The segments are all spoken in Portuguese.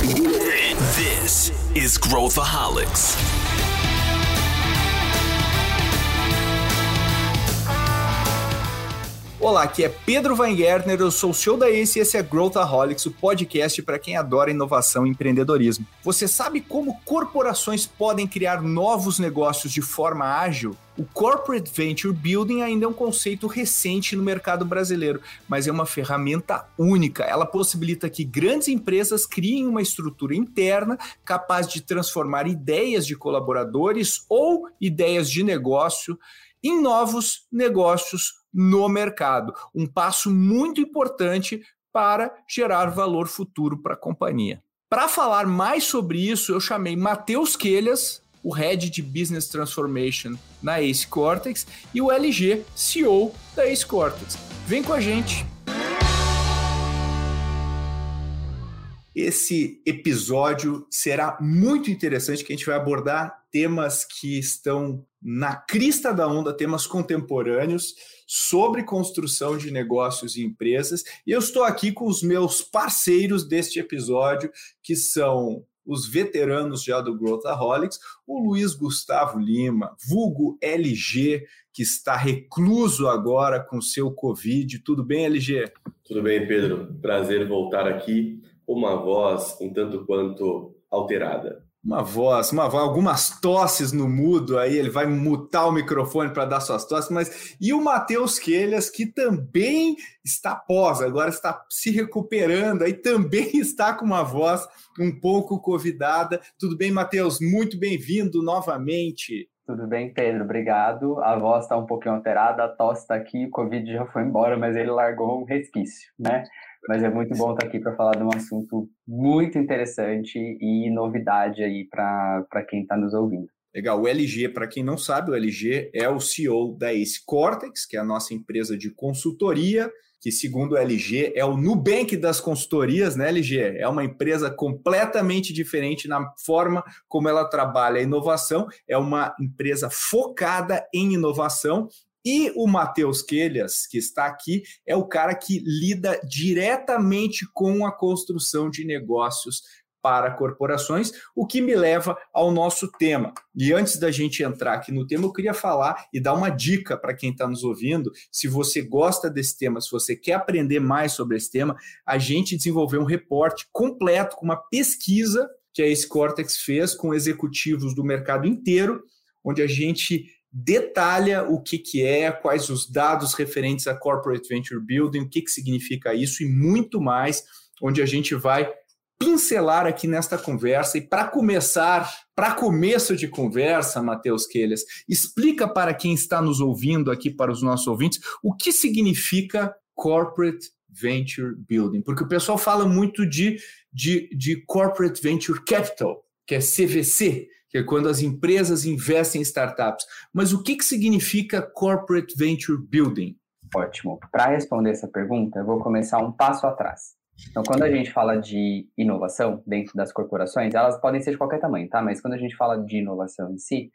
This is Growthaholics. Olá, aqui é Pedro Weingärtner, eu sou o CEO da Ace e esse é Growthaholics, o podcast para quem adora inovação e empreendedorismo. Você sabe como corporações podem criar novos negócios de forma ágil? O Corporate Venture Building ainda é um conceito recente no mercado brasileiro, mas é uma ferramenta única. Ela possibilita que grandes empresas criem uma estrutura interna capaz de transformar ideias de colaboradores ou ideias de negócio em novos negócios no mercado. Um passo muito importante para gerar valor futuro para a companhia. Para falar mais sobre isso, eu chamei Matheus Quelhas, o Head de Business Transformation na Ace Cortex, e o LG, CEO da Ace Cortex. Vem com a gente! Esse episódio será muito interessante, que a gente vai abordar temas que estão na crista da onda, temas contemporâneos sobre construção de negócios e empresas. E eu estou aqui com os meus parceiros deste episódio, que são os veteranos já do Growthaholics, o Luiz Gustavo Lima, vulgo LG, que está recluso agora com seu Covid. Tudo bem, LG? Tudo bem, Pedro. Prazer voltar aqui com uma voz um tanto quanto alterada uma voz, uma voz, algumas tosses no mudo aí, ele vai mutar o microfone para dar suas tosses, mas e o Matheus Quelhas, que também está pós, agora está se recuperando, aí também está com uma voz um pouco convidada. Tudo bem, Matheus? Muito bem-vindo novamente. Tudo bem, Pedro? Obrigado. A voz está um pouquinho alterada, a tosse está aqui, o Covid já foi embora, mas ele largou um resquício, né? Mas é muito bom estar aqui para falar de um assunto muito interessante e novidade aí para quem está nos ouvindo. Legal, o LG, para quem não sabe, o LG é o CEO da Ace Cortex, que é a nossa empresa de consultoria, que segundo o LG é o Nubank das consultorias, né, LG? É uma empresa completamente diferente na forma como ela trabalha a inovação, é uma empresa focada em inovação e o Matheus Quelhas, que está aqui, é o cara que lida diretamente com a construção de negócios para corporações, o que me leva ao nosso tema. E antes da gente entrar aqui no tema, eu queria falar e dar uma dica para quem está nos ouvindo. Se você gosta desse tema, se você quer aprender mais sobre esse tema, a gente desenvolveu um reporte completo com uma pesquisa que a Ace Cortex fez com executivos do mercado inteiro, onde a gente detalha o que, que é, quais os dados referentes a Corporate Venture Building, o que, que significa isso e muito mais, onde a gente vai pincelar aqui nesta conversa. E para começar, para começo de conversa, Matheus Quelhas, explica para quem está nos ouvindo aqui, para os nossos ouvintes, o que significa Corporate Venture Building, porque o pessoal fala muito de, de, de Corporate Venture Capital, que é CVC, que é quando as empresas investem em startups. Mas o que, que significa Corporate Venture Building? Ótimo. Para responder essa pergunta, eu vou começar um passo atrás. Então, quando a gente fala de inovação dentro das corporações, elas podem ser de qualquer tamanho, tá? Mas quando a gente fala de inovação em si,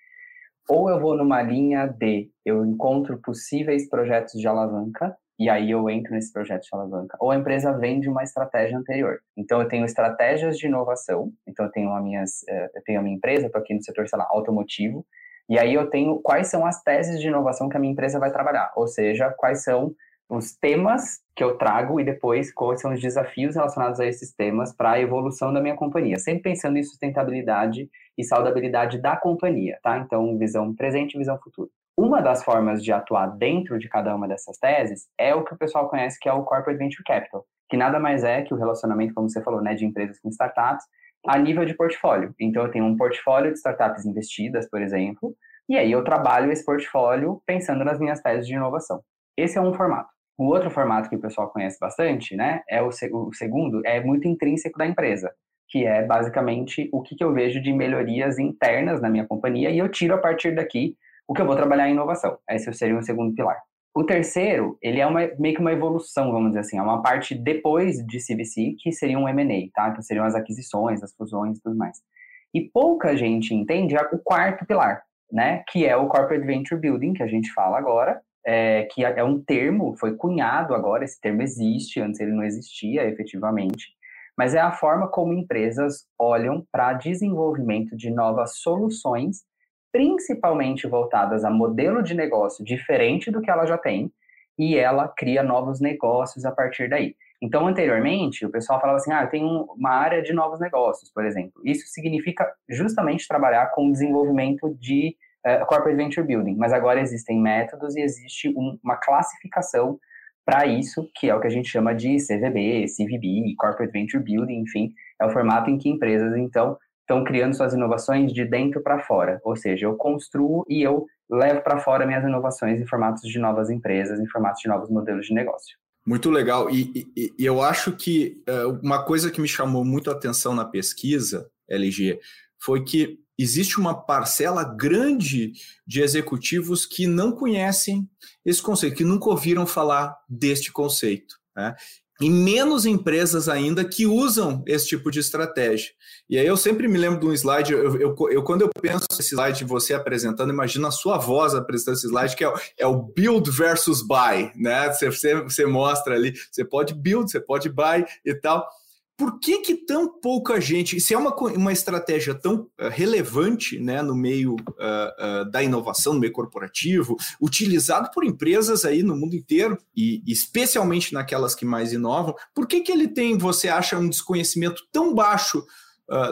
ou eu vou numa linha de eu encontro possíveis projetos de alavanca e aí eu entro nesse projeto de alavanca. Ou a empresa vende uma estratégia anterior. Então eu tenho estratégias de inovação, então eu tenho a, minhas, eh, eu tenho a minha empresa, estou aqui no setor, sei lá, automotivo, e aí eu tenho quais são as teses de inovação que a minha empresa vai trabalhar, ou seja, quais são os temas que eu trago e depois quais são os desafios relacionados a esses temas para a evolução da minha companhia, sempre pensando em sustentabilidade e saudabilidade da companhia, tá? Então, visão presente e visão futura. Uma das formas de atuar dentro de cada uma dessas teses é o que o pessoal conhece que é o Corporate Venture Capital, que nada mais é que o relacionamento, como você falou, né, de empresas com startups a nível de portfólio. Então, eu tenho um portfólio de startups investidas, por exemplo, e aí eu trabalho esse portfólio pensando nas minhas teses de inovação. Esse é um formato. O outro formato que o pessoal conhece bastante, né, é o, o segundo, é muito intrínseco da empresa, que é basicamente o que, que eu vejo de melhorias internas na minha companhia e eu tiro a partir daqui o que eu vou trabalhar em inovação. Esse seria o segundo pilar. O terceiro, ele é uma, meio que uma evolução, vamos dizer assim, é uma parte depois de CVC, que seria um M&A, tá? Que seriam as aquisições, as fusões e tudo mais. E pouca gente entende o quarto pilar, né? Que é o Corporate Venture Building, que a gente fala agora, é, que é um termo, foi cunhado agora, esse termo existe, antes ele não existia efetivamente, mas é a forma como empresas olham para desenvolvimento de novas soluções, principalmente voltadas a modelo de negócio diferente do que ela já tem, e ela cria novos negócios a partir daí. Então, anteriormente, o pessoal falava assim: ah, eu tenho uma área de novos negócios, por exemplo. Isso significa justamente trabalhar com o desenvolvimento de uh, corporate venture building, mas agora existem métodos e existe um, uma classificação para isso, que é o que a gente chama de CVB, CVB, Corporate Venture Building, enfim, é o formato em que empresas, então, estão criando suas inovações de dentro para fora, ou seja, eu construo e eu levo para fora minhas inovações em formatos de novas empresas, em formatos de novos modelos de negócio. Muito legal. E, e, e eu acho que uh, uma coisa que me chamou muito a atenção na pesquisa, LG, foi que existe uma parcela grande de executivos que não conhecem esse conceito, que nunca ouviram falar deste conceito. Né? E menos empresas ainda que usam esse tipo de estratégia. E aí eu sempre me lembro de um slide, eu, eu, eu quando eu penso nesse slide, você apresentando, imagina a sua voz apresentando esse slide, que é, é o build versus buy, né? Você, você, você mostra ali, você pode build, você pode buy e tal por que, que tão pouca gente, se é uma, uma estratégia tão uh, relevante né, no meio uh, uh, da inovação, no meio corporativo, utilizado por empresas aí no mundo inteiro, e especialmente naquelas que mais inovam, por que, que ele tem, você acha, um desconhecimento tão baixo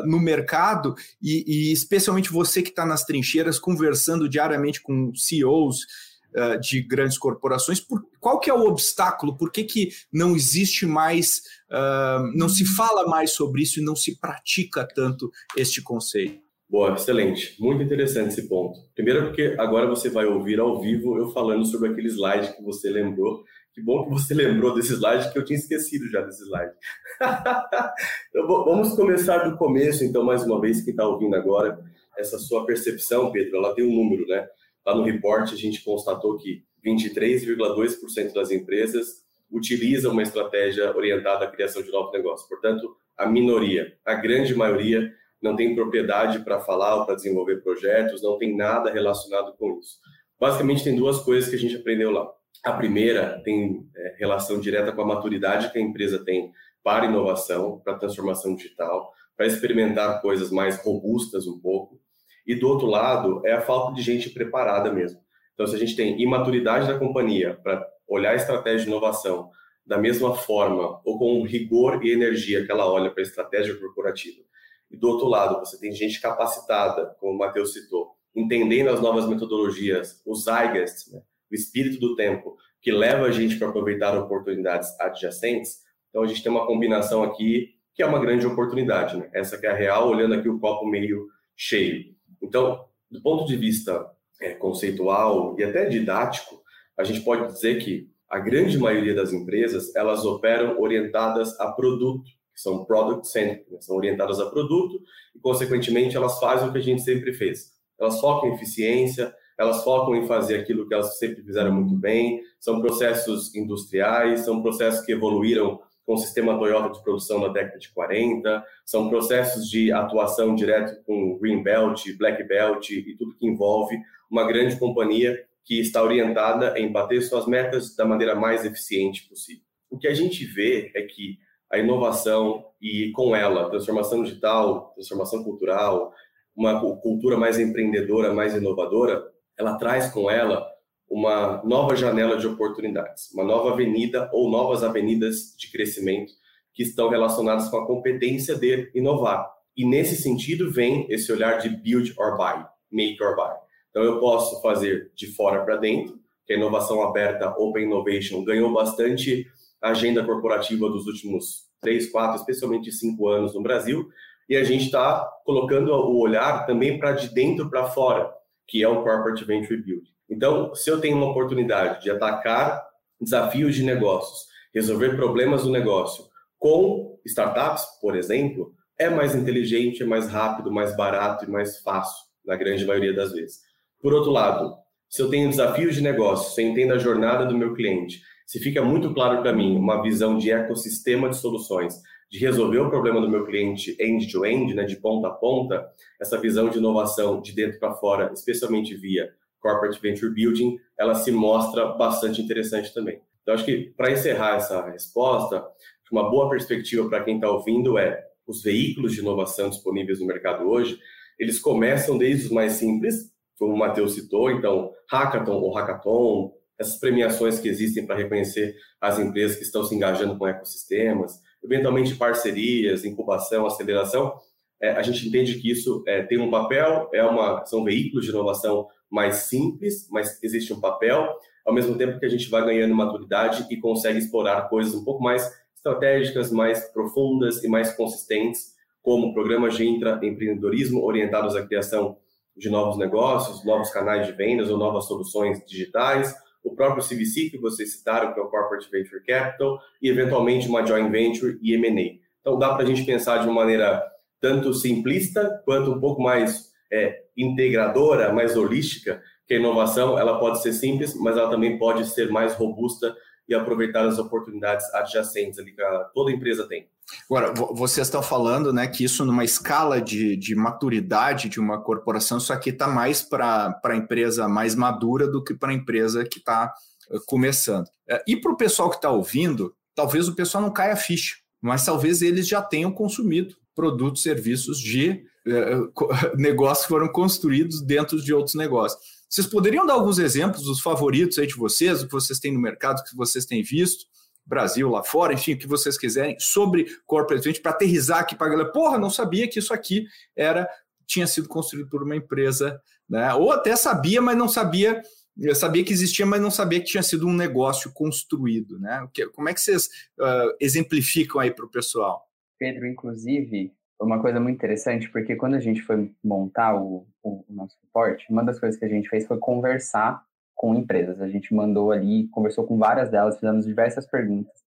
no mercado, e, e especialmente você que está nas trincheiras conversando diariamente com CEOs uh, de grandes corporações. Por, qual que é o obstáculo? Por que, que não existe mais, uh, não se fala mais sobre isso e não se pratica tanto este conceito? Boa, excelente. Muito interessante esse ponto. Primeiro porque agora você vai ouvir ao vivo eu falando sobre aquele slide que você lembrou. Que bom que você lembrou desse slide, que eu tinha esquecido já desse slide. então, vamos começar do começo, então, mais uma vez, quem está ouvindo agora, essa sua percepção, Pedro, ela tem um número, né? Lá no report, a gente constatou que 23,2% das empresas utilizam uma estratégia orientada à criação de novos negócios. Portanto, a minoria, a grande maioria, não tem propriedade para falar ou para desenvolver projetos, não tem nada relacionado com isso. Basicamente, tem duas coisas que a gente aprendeu lá. A primeira tem é, relação direta com a maturidade que a empresa tem para inovação, para transformação digital, para experimentar coisas mais robustas um pouco. E do outro lado, é a falta de gente preparada mesmo. Então, se a gente tem imaturidade da companhia para olhar a estratégia de inovação da mesma forma ou com rigor e energia que ela olha para a estratégia corporativa, e do outro lado, você tem gente capacitada, como o Matheus citou, entendendo as novas metodologias, os zeitgeist, né? o espírito do tempo, que leva a gente para aproveitar oportunidades adjacentes, então a gente tem uma combinação aqui que é uma grande oportunidade. Né? Essa que é a real, olhando aqui o copo meio cheio. Então, do ponto de vista é, conceitual e até didático, a gente pode dizer que a grande maioria das empresas elas operam orientadas a produto, que são product centric, né? são orientadas a produto e consequentemente elas fazem o que a gente sempre fez. Elas focam em eficiência, elas focam em fazer aquilo que elas sempre fizeram muito bem. São processos industriais, são processos que evoluíram com o sistema Toyota de produção na década de 40, são processos de atuação direto com Green Belt, Black Belt e tudo que envolve uma grande companhia que está orientada em bater suas metas da maneira mais eficiente possível. O que a gente vê é que a inovação e com ela transformação digital, transformação cultural, uma cultura mais empreendedora, mais inovadora, ela traz com ela uma nova janela de oportunidades, uma nova avenida ou novas avenidas de crescimento que estão relacionadas com a competência de inovar. E nesse sentido vem esse olhar de build or buy, make or buy. Então eu posso fazer de fora para dentro, que a inovação aberta, Open Innovation, ganhou bastante agenda corporativa dos últimos três, quatro, especialmente cinco anos no Brasil, e a gente está colocando o olhar também para de dentro para fora, que é o Corporate Venture Build. Então, se eu tenho uma oportunidade de atacar desafios de negócios, resolver problemas do negócio com startups, por exemplo, é mais inteligente, é mais rápido, mais barato e mais fácil, na grande maioria das vezes. Por outro lado, se eu tenho desafios de negócio, se eu entendo a jornada do meu cliente, se fica muito claro para mim uma visão de ecossistema de soluções, de resolver o problema do meu cliente end-to-end, -end, né, de ponta a ponta, essa visão de inovação de dentro para fora, especialmente via Corporate Venture Building, ela se mostra bastante interessante também. Então, acho que para encerrar essa resposta, uma boa perspectiva para quem está ouvindo é os veículos de inovação disponíveis no mercado hoje, eles começam desde os mais simples, como o Matheus citou, então, Hackathon ou Hackathon, essas premiações que existem para reconhecer as empresas que estão se engajando com ecossistemas, eventualmente parcerias, incubação, aceleração, é, a gente entende que isso é, tem um papel, é uma, são veículos de inovação mais simples, mas existe um papel, ao mesmo tempo que a gente vai ganhando maturidade e consegue explorar coisas um pouco mais estratégicas, mais profundas e mais consistentes, como programas de intraempreendedorismo orientados à criação de novos negócios, novos canais de vendas ou novas soluções digitais, o próprio CVC que vocês citaram, que é o Corporate Venture Capital, e eventualmente uma joint venture e M&A. Então dá para a gente pensar de uma maneira tanto simplista quanto um pouco mais é, integradora, mais holística, que a inovação ela pode ser simples, mas ela também pode ser mais robusta e aproveitar as oportunidades adjacentes ali que toda empresa tem. Agora, vocês estão falando né, que isso numa escala de, de maturidade de uma corporação, isso aqui está mais para a empresa mais madura do que para a empresa que está uh, começando. Uh, e para o pessoal que está ouvindo, talvez o pessoal não caia a ficha, mas talvez eles já tenham consumido produtos, serviços de uh, negócios foram construídos dentro de outros negócios. Vocês poderiam dar alguns exemplos dos favoritos aí de vocês, o que vocês têm no mercado, que vocês têm visto? Brasil, lá fora, enfim, o que vocês quiserem, sobre corporate venture, para aterrizar aqui para a galera. Porra, não sabia que isso aqui era tinha sido construído por uma empresa, né? Ou até sabia, mas não sabia, eu sabia que existia, mas não sabia que tinha sido um negócio construído, né? Como é que vocês uh, exemplificam aí para o pessoal? Pedro, inclusive, uma coisa muito interessante, porque quando a gente foi montar o, o, o nosso reporte, uma das coisas que a gente fez foi conversar com empresas. A gente mandou ali, conversou com várias delas, fizemos diversas perguntas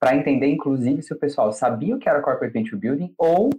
para entender, inclusive, se o pessoal sabia o que era Corporate Venture Building ou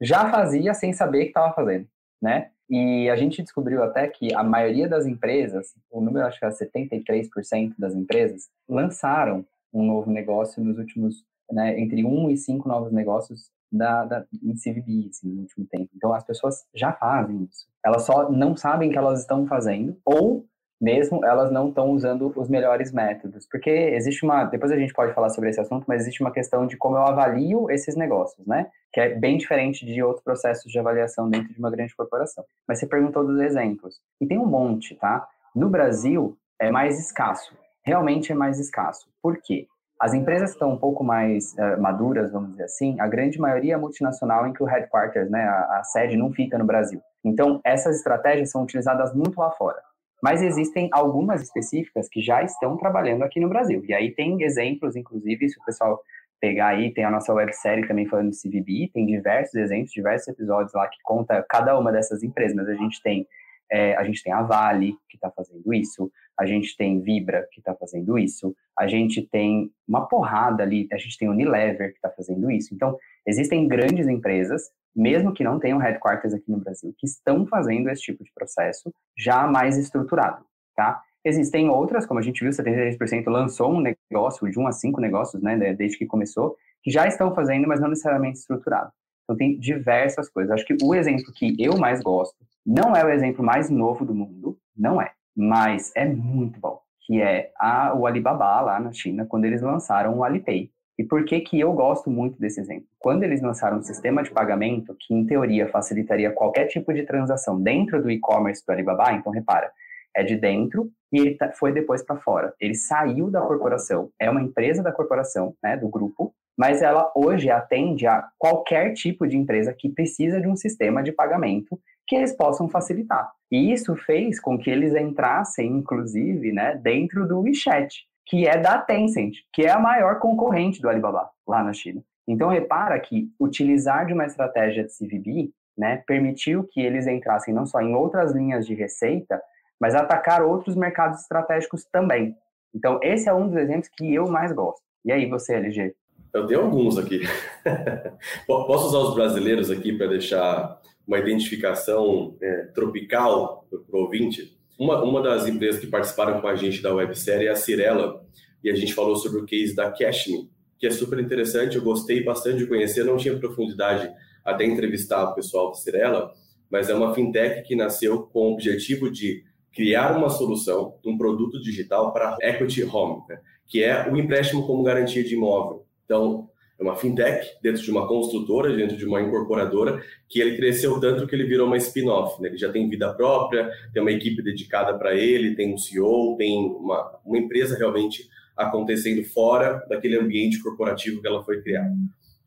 já fazia sem saber que estava fazendo, né? E a gente descobriu até que a maioria das empresas, o número acho que é 73% das empresas, lançaram um novo negócio nos últimos, né, entre um e cinco novos negócios da, da, em CVB, assim, no último tempo. Então, as pessoas já fazem isso. Elas só não sabem que elas estão fazendo ou mesmo elas não estão usando os melhores métodos. Porque existe uma. Depois a gente pode falar sobre esse assunto, mas existe uma questão de como eu avalio esses negócios, né? Que é bem diferente de outros processos de avaliação dentro de uma grande corporação. Mas você perguntou dos exemplos. E tem um monte, tá? No Brasil é mais escasso. Realmente é mais escasso. Por quê? As empresas estão um pouco mais uh, maduras, vamos dizer assim, a grande maioria é multinacional em que o headquarters, né, a, a sede não fica no Brasil. Então, essas estratégias são utilizadas muito lá fora. Mas existem algumas específicas que já estão trabalhando aqui no Brasil. E aí tem exemplos, inclusive, se o pessoal pegar aí, tem a nossa websérie também falando de CVB, tem diversos exemplos, diversos episódios lá que conta cada uma dessas empresas, mas a gente tem é, a gente tem a Vale, que está fazendo isso, a gente tem Vibra, que está fazendo isso, a gente tem uma porrada ali, a gente tem Unilever, que está fazendo isso. Então, existem grandes empresas mesmo que não tenham headquarters aqui no Brasil, que estão fazendo esse tipo de processo já mais estruturado, tá? Existem outras, como a gente viu, 73% lançou um negócio, de um a cinco negócios, né, desde que começou, que já estão fazendo, mas não necessariamente estruturado. Então, tem diversas coisas. Acho que o exemplo que eu mais gosto, não é o exemplo mais novo do mundo, não é, mas é muito bom, que é a, o Alibaba lá na China, quando eles lançaram o Alipay. E por que que eu gosto muito desse exemplo? Quando eles lançaram um sistema de pagamento que, em teoria, facilitaria qualquer tipo de transação dentro do e-commerce do Alibaba, então repara, é de dentro e ele tá, foi depois para fora. Ele saiu da corporação, é uma empresa da corporação, né, do grupo, mas ela hoje atende a qualquer tipo de empresa que precisa de um sistema de pagamento que eles possam facilitar. E isso fez com que eles entrassem, inclusive, né, dentro do WeChat que é da Tencent, que é a maior concorrente do Alibaba lá na China. Então, repara que utilizar de uma estratégia de CVB né, permitiu que eles entrassem não só em outras linhas de receita, mas atacar outros mercados estratégicos também. Então, esse é um dos exemplos que eu mais gosto. E aí, você, LG? Eu tenho alguns aqui. Posso usar os brasileiros aqui para deixar uma identificação é, tropical para o ouvinte? Uma, uma das empresas que participaram com a gente da websérie é a Cirela, e a gente falou sobre o case da Cashme, que é super interessante, eu gostei bastante de conhecer, não tinha profundidade até entrevistar o pessoal da Cirela, mas é uma fintech que nasceu com o objetivo de criar uma solução, um produto digital para equity home, né? que é o empréstimo como garantia de imóvel. Então, é uma fintech dentro de uma construtora, dentro de uma incorporadora, que ele cresceu tanto que ele virou uma spin-off. Né? Ele já tem vida própria, tem uma equipe dedicada para ele, tem um CEO, tem uma, uma empresa realmente acontecendo fora daquele ambiente corporativo que ela foi criada.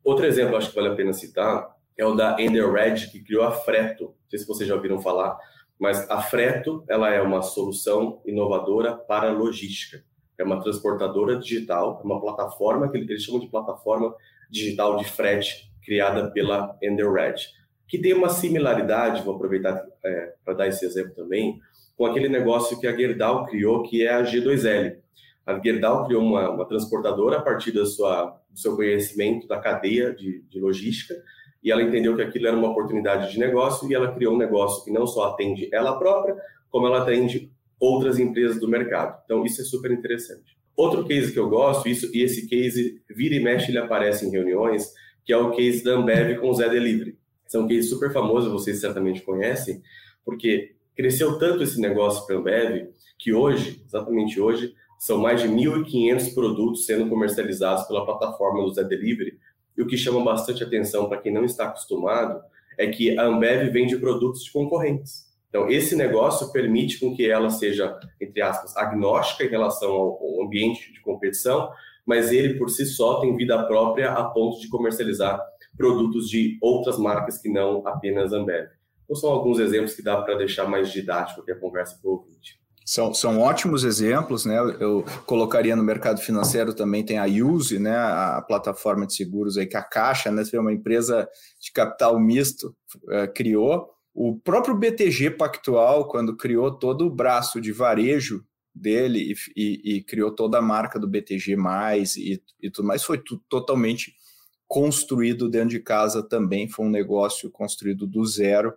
Outro exemplo, acho que vale a pena citar, é o da Ender Red, que criou a Freto. Não sei se vocês já ouviram falar, mas a Freto ela é uma solução inovadora para logística é uma transportadora digital, é uma plataforma que eles chamam de plataforma digital de frete criada pela EnderRed, que tem uma similaridade, vou aproveitar é, para dar esse exemplo também, com aquele negócio que a Gerdau criou, que é a G2L. A Gerdau criou uma, uma transportadora a partir da sua, do seu conhecimento da cadeia de, de logística, e ela entendeu que aquilo era uma oportunidade de negócio, e ela criou um negócio que não só atende ela própria, como ela atende outras empresas do mercado. Então, isso é super interessante. Outro case que eu gosto, isso, e esse case vira e mexe, ele aparece em reuniões, que é o case da Ambev com o Zé Delivery. Esse é um case super famoso, vocês certamente conhecem, porque cresceu tanto esse negócio para a Ambev, que hoje, exatamente hoje, são mais de 1.500 produtos sendo comercializados pela plataforma do Zé Delivery. E o que chama bastante atenção para quem não está acostumado é que a Ambev vende produtos de concorrentes. Então, esse negócio permite com que ela seja, entre aspas, agnóstica em relação ao ambiente de competição, mas ele por si só tem vida própria a ponto de comercializar produtos de outras marcas que não apenas Ambev. Então, são alguns exemplos que dá para deixar mais didático aqui a conversa para o ouvinte. São, são ótimos exemplos, né? Eu colocaria no mercado financeiro também tem a Use, né? A plataforma de seguros aí que a Caixa, né? Foi uma empresa de capital misto, uh, criou o próprio BTG Pactual, quando criou todo o braço de varejo dele e, e, e criou toda a marca do BTG, e, e tudo mais, foi totalmente construído dentro de casa também. Foi um negócio construído do zero.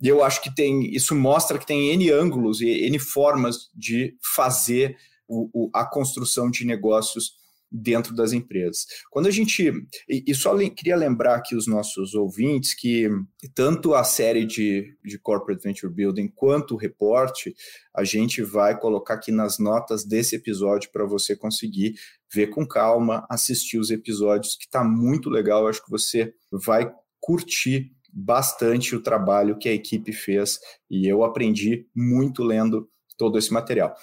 E eu acho que tem isso mostra que tem N ângulos e N formas de fazer o, o, a construção de negócios dentro das empresas. Quando a gente. E, só queria lembrar aqui os nossos ouvintes que tanto a série de, de Corporate Venture Building quanto o reporte, a gente vai colocar aqui nas notas desse episódio para você conseguir ver com calma, assistir os episódios, que está muito legal. Eu acho que você vai curtir bastante o trabalho que a equipe fez e eu aprendi muito lendo todo esse material.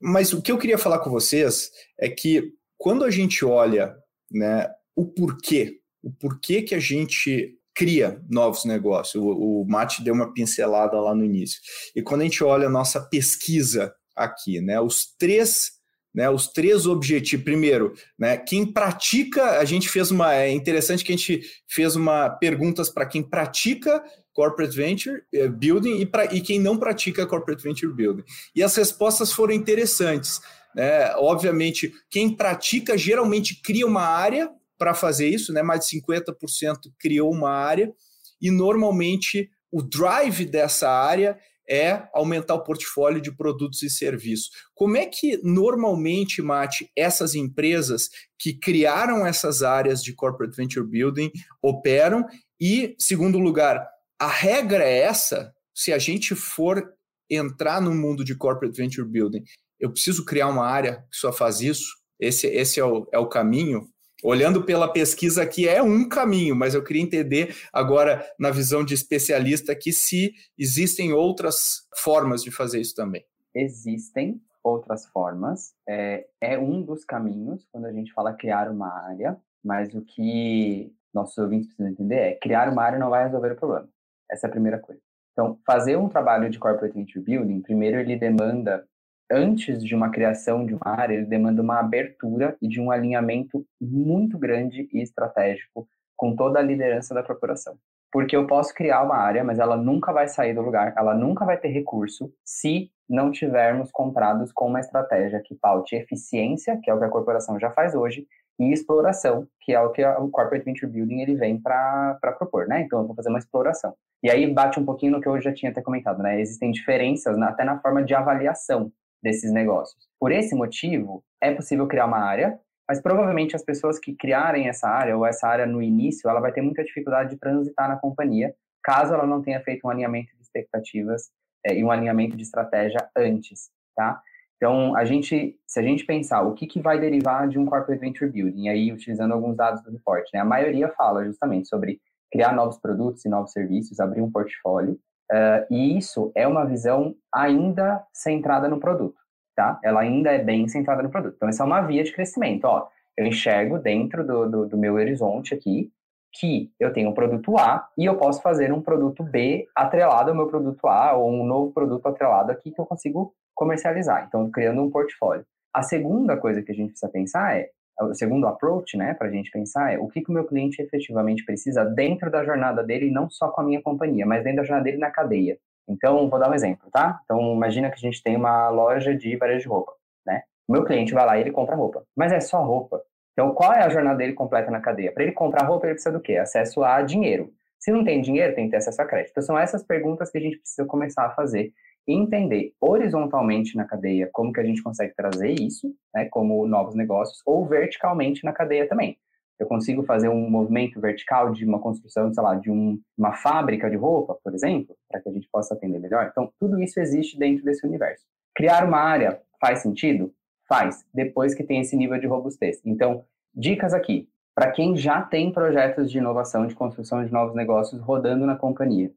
Mas o que eu queria falar com vocês é que quando a gente olha né, o porquê, o porquê que a gente cria novos negócios, o, o Mate deu uma pincelada lá no início, e quando a gente olha a nossa pesquisa aqui, né, os três né, os três objetivos. Primeiro, né, quem pratica, a gente fez uma. É interessante que a gente fez uma perguntas para quem pratica corporate venture eh, building e, pra, e quem não pratica corporate venture building. E as respostas foram interessantes. Né? Obviamente, quem pratica geralmente cria uma área para fazer isso, né? mais de 50% criou uma área, e normalmente o drive dessa área é aumentar o portfólio de produtos e serviços. Como é que normalmente, Mate, essas empresas que criaram essas áreas de corporate venture building operam? E, segundo lugar, a regra é essa: se a gente for entrar no mundo de corporate venture building, eu preciso criar uma área que só faz isso, esse, esse é, o, é o caminho. Olhando pela pesquisa aqui, é um caminho, mas eu queria entender agora, na visão de especialista, que se existem outras formas de fazer isso também. Existem outras formas, é, é um dos caminhos quando a gente fala criar uma área, mas o que nossos ouvintes precisam entender é criar uma área não vai resolver o problema. Essa é a primeira coisa. Então, fazer um trabalho de corporate venture building, primeiro ele demanda antes de uma criação de uma área, ele demanda uma abertura e de um alinhamento muito grande e estratégico com toda a liderança da corporação. Porque eu posso criar uma área, mas ela nunca vai sair do lugar, ela nunca vai ter recurso se não tivermos comprados com uma estratégia que paute eficiência, que é o que a corporação já faz hoje, e exploração, que é o que o Corporate Venture Building ele vem para propor, né? Então, eu vou fazer uma exploração. E aí bate um pouquinho no que eu já tinha até comentado, né? Existem diferenças até na forma de avaliação desses negócios. Por esse motivo, é possível criar uma área, mas provavelmente as pessoas que criarem essa área ou essa área no início, ela vai ter muita dificuldade de transitar na companhia, caso ela não tenha feito um alinhamento de expectativas é, e um alinhamento de estratégia antes, tá? Então, a gente, se a gente pensar o que, que vai derivar de um corporate venture building, aí utilizando alguns dados do report, né? A maioria fala justamente sobre criar novos produtos e novos serviços, abrir um portfólio, uh, e isso é uma visão ainda centrada no produto, tá? Ela ainda é bem centrada no produto. Então, essa é uma via de crescimento, ó. Eu enxergo dentro do, do, do meu horizonte aqui que eu tenho um produto A e eu posso fazer um produto B atrelado ao meu produto A ou um novo produto atrelado aqui que eu consigo comercializar. Então, criando um portfólio. A segunda coisa que a gente precisa pensar é, o segundo approach, né, para a gente pensar é o que, que o meu cliente efetivamente precisa dentro da jornada dele, não só com a minha companhia, mas dentro da jornada dele na cadeia. Então, vou dar um exemplo, tá? Então, imagina que a gente tem uma loja de varejo de roupa, né? O meu cliente vai lá e ele compra roupa, mas é só roupa. Então, qual é a jornada dele completa na cadeia? Para ele comprar roupa, ele precisa do quê? Acesso a dinheiro. Se não tem dinheiro, tem que ter acesso a crédito. Então, são essas perguntas que a gente precisa começar a fazer entender horizontalmente na cadeia como que a gente consegue trazer isso, né, como novos negócios, ou verticalmente na cadeia também. Eu consigo fazer um movimento vertical de uma construção, sei lá, de um, uma fábrica de roupa, por exemplo, para que a gente possa atender melhor. Então, tudo isso existe dentro desse universo. Criar uma área faz sentido? Faz, depois que tem esse nível de robustez. Então, Dicas aqui, para quem já tem projetos de inovação, de construção de novos negócios rodando na companhia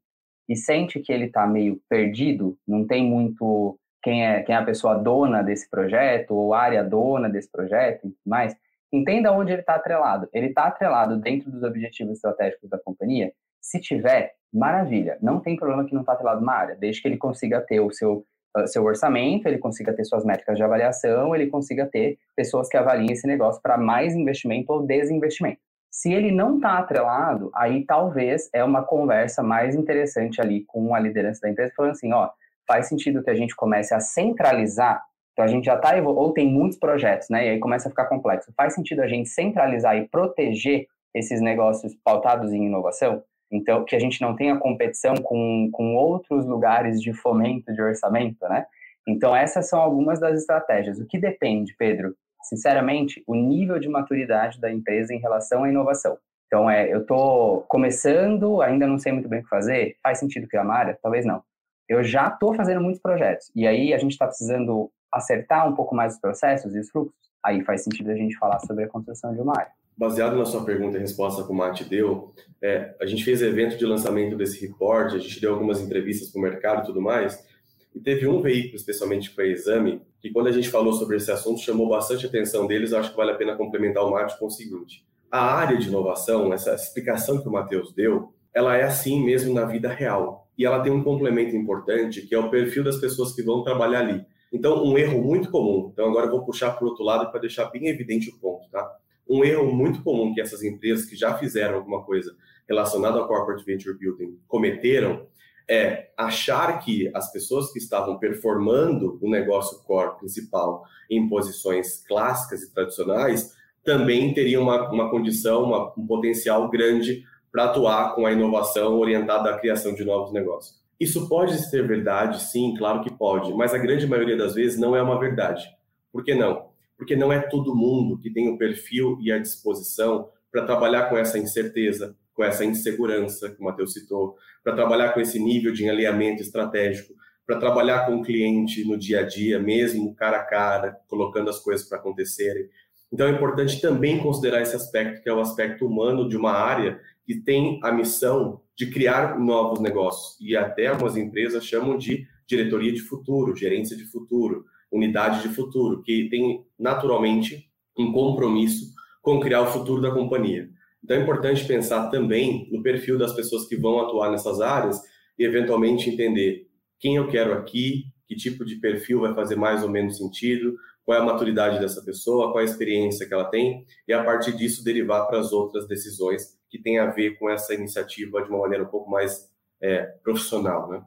e sente que ele está meio perdido, não tem muito quem é, quem é a pessoa dona desse projeto ou área dona desse projeto e tudo mais, entenda onde ele está atrelado. Ele está atrelado dentro dos objetivos estratégicos da companhia? Se tiver, maravilha. Não tem problema que não está atrelado uma área, desde que ele consiga ter o seu ah, seu orçamento, ele consiga ter suas métricas de avaliação, ele consiga ter pessoas que avaliem esse negócio para mais investimento ou desinvestimento. Se ele não está atrelado, aí talvez é uma conversa mais interessante ali com a liderança da empresa, falando assim, ó, faz sentido que a gente comece a centralizar, então a gente já está, ou tem muitos projetos, né, e aí começa a ficar complexo, faz sentido a gente centralizar e proteger esses negócios pautados em inovação? Então, que a gente não tenha competição com, com outros lugares de fomento de orçamento, né? Então, essas são algumas das estratégias. O que depende, Pedro? Sinceramente, o nível de maturidade da empresa em relação à inovação. Então, é, eu estou começando, ainda não sei muito bem o que fazer, faz sentido criar uma área? Talvez não. Eu já estou fazendo muitos projetos, e aí a gente está precisando acertar um pouco mais os processos e os fluxos, aí faz sentido a gente falar sobre a construção de uma área baseado na sua pergunta e resposta que o Mate deu, é, a gente fez evento de lançamento desse report, a gente deu algumas entrevistas para o mercado e tudo mais, e teve um veículo, especialmente que foi Exame, que quando a gente falou sobre esse assunto, chamou bastante atenção deles, acho que vale a pena complementar o Mate com o seguinte, a área de inovação, essa explicação que o Matheus deu, ela é assim mesmo na vida real, e ela tem um complemento importante, que é o perfil das pessoas que vão trabalhar ali. Então, um erro muito comum, então agora eu vou puxar para o outro lado para deixar bem evidente o ponto, tá? Um erro muito comum que essas empresas que já fizeram alguma coisa relacionada ao corporate venture building cometeram é achar que as pessoas que estavam performando o negócio core principal em posições clássicas e tradicionais também teriam uma, uma condição, uma, um potencial grande para atuar com a inovação orientada à criação de novos negócios. Isso pode ser verdade, sim, claro que pode, mas a grande maioria das vezes não é uma verdade. Por que não? porque não é todo mundo que tem o perfil e a disposição para trabalhar com essa incerteza, com essa insegurança que o Matheus citou, para trabalhar com esse nível de alinhamento estratégico, para trabalhar com o cliente no dia a dia, mesmo cara a cara, colocando as coisas para acontecerem. Então é importante também considerar esse aspecto, que é o aspecto humano de uma área que tem a missão de criar novos negócios. E até algumas empresas chamam de diretoria de futuro, gerência de futuro unidade de futuro, que tem naturalmente um compromisso com criar o futuro da companhia. Então é importante pensar também no perfil das pessoas que vão atuar nessas áreas e eventualmente entender quem eu quero aqui, que tipo de perfil vai fazer mais ou menos sentido, qual é a maturidade dessa pessoa, qual é a experiência que ela tem, e a partir disso derivar para as outras decisões que têm a ver com essa iniciativa de uma maneira um pouco mais é, profissional, né?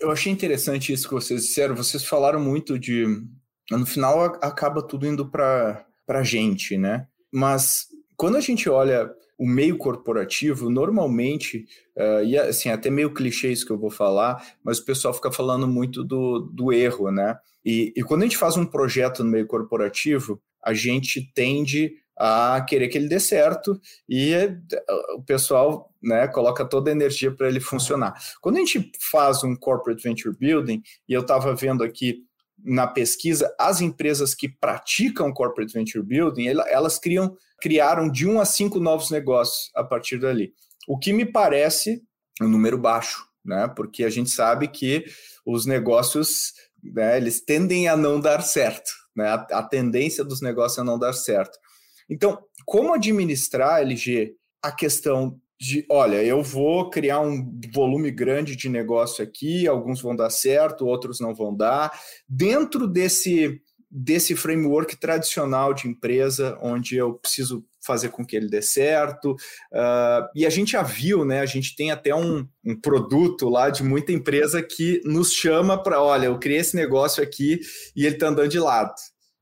Eu achei interessante isso que vocês disseram. Vocês falaram muito de. No final, acaba tudo indo para a gente, né? Mas quando a gente olha o meio corporativo, normalmente, uh, e assim, até meio clichê isso que eu vou falar, mas o pessoal fica falando muito do, do erro, né? E, e quando a gente faz um projeto no meio corporativo, a gente tende a querer que ele dê certo e eh, o pessoal né, coloca toda a energia para ele funcionar. Quando a gente faz um corporate venture building, e eu estava vendo aqui na pesquisa, as empresas que praticam corporate venture building, elas criam, criaram de um a cinco novos negócios a partir dali. O que me parece um número baixo, né? Porque a gente sabe que os negócios, né, eles tendem a não dar certo, né? A, a tendência dos negócios é não dar certo. Então, como administrar, LG, a questão de, olha, eu vou criar um volume grande de negócio aqui, alguns vão dar certo, outros não vão dar. Dentro desse, desse framework tradicional de empresa, onde eu preciso fazer com que ele dê certo. Uh, e a gente já viu, né? A gente tem até um, um produto lá de muita empresa que nos chama para, olha, eu criei esse negócio aqui e ele está andando de lado.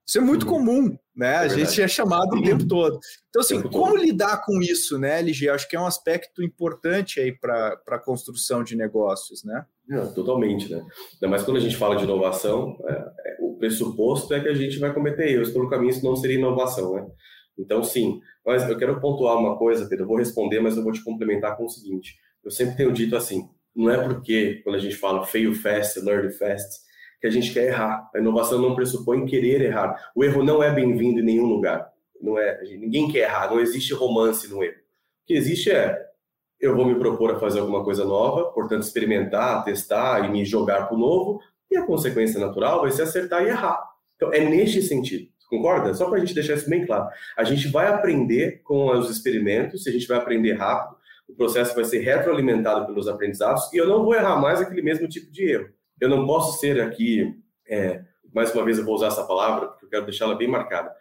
Isso é muito uhum. comum, né? É a gente é chamado o tempo todo. Então, assim, como todo. lidar com isso, né, LG? Acho que é um aspecto importante aí para a construção de negócios, né? totalmente, né? Ainda mais quando a gente fala de inovação, é, é, o pressuposto é que a gente vai cometer erros pelo caminho, senão seria inovação, né? Então, sim, mas eu quero pontuar uma coisa, Pedro, eu vou responder, mas eu vou te complementar com o seguinte. Eu sempre tenho dito assim, não é porque, quando a gente fala fail fast, learn fast, que a gente quer errar. A inovação não pressupõe querer errar. O erro não é bem-vindo em nenhum lugar. Não é, ninguém quer errar, não existe romance no erro. O que existe é eu vou me propor a fazer alguma coisa nova, portanto experimentar, testar e me jogar para o novo, e a consequência natural vai ser acertar e errar. Então é neste sentido. Concorda? Só para a gente deixar isso bem claro. A gente vai aprender com os experimentos, a gente vai aprender rápido, o processo vai ser retroalimentado pelos aprendizados e eu não vou errar mais aquele mesmo tipo de erro eu não posso ser aqui, é, mais uma vez eu vou usar essa palavra, porque eu quero deixá-la bem marcada.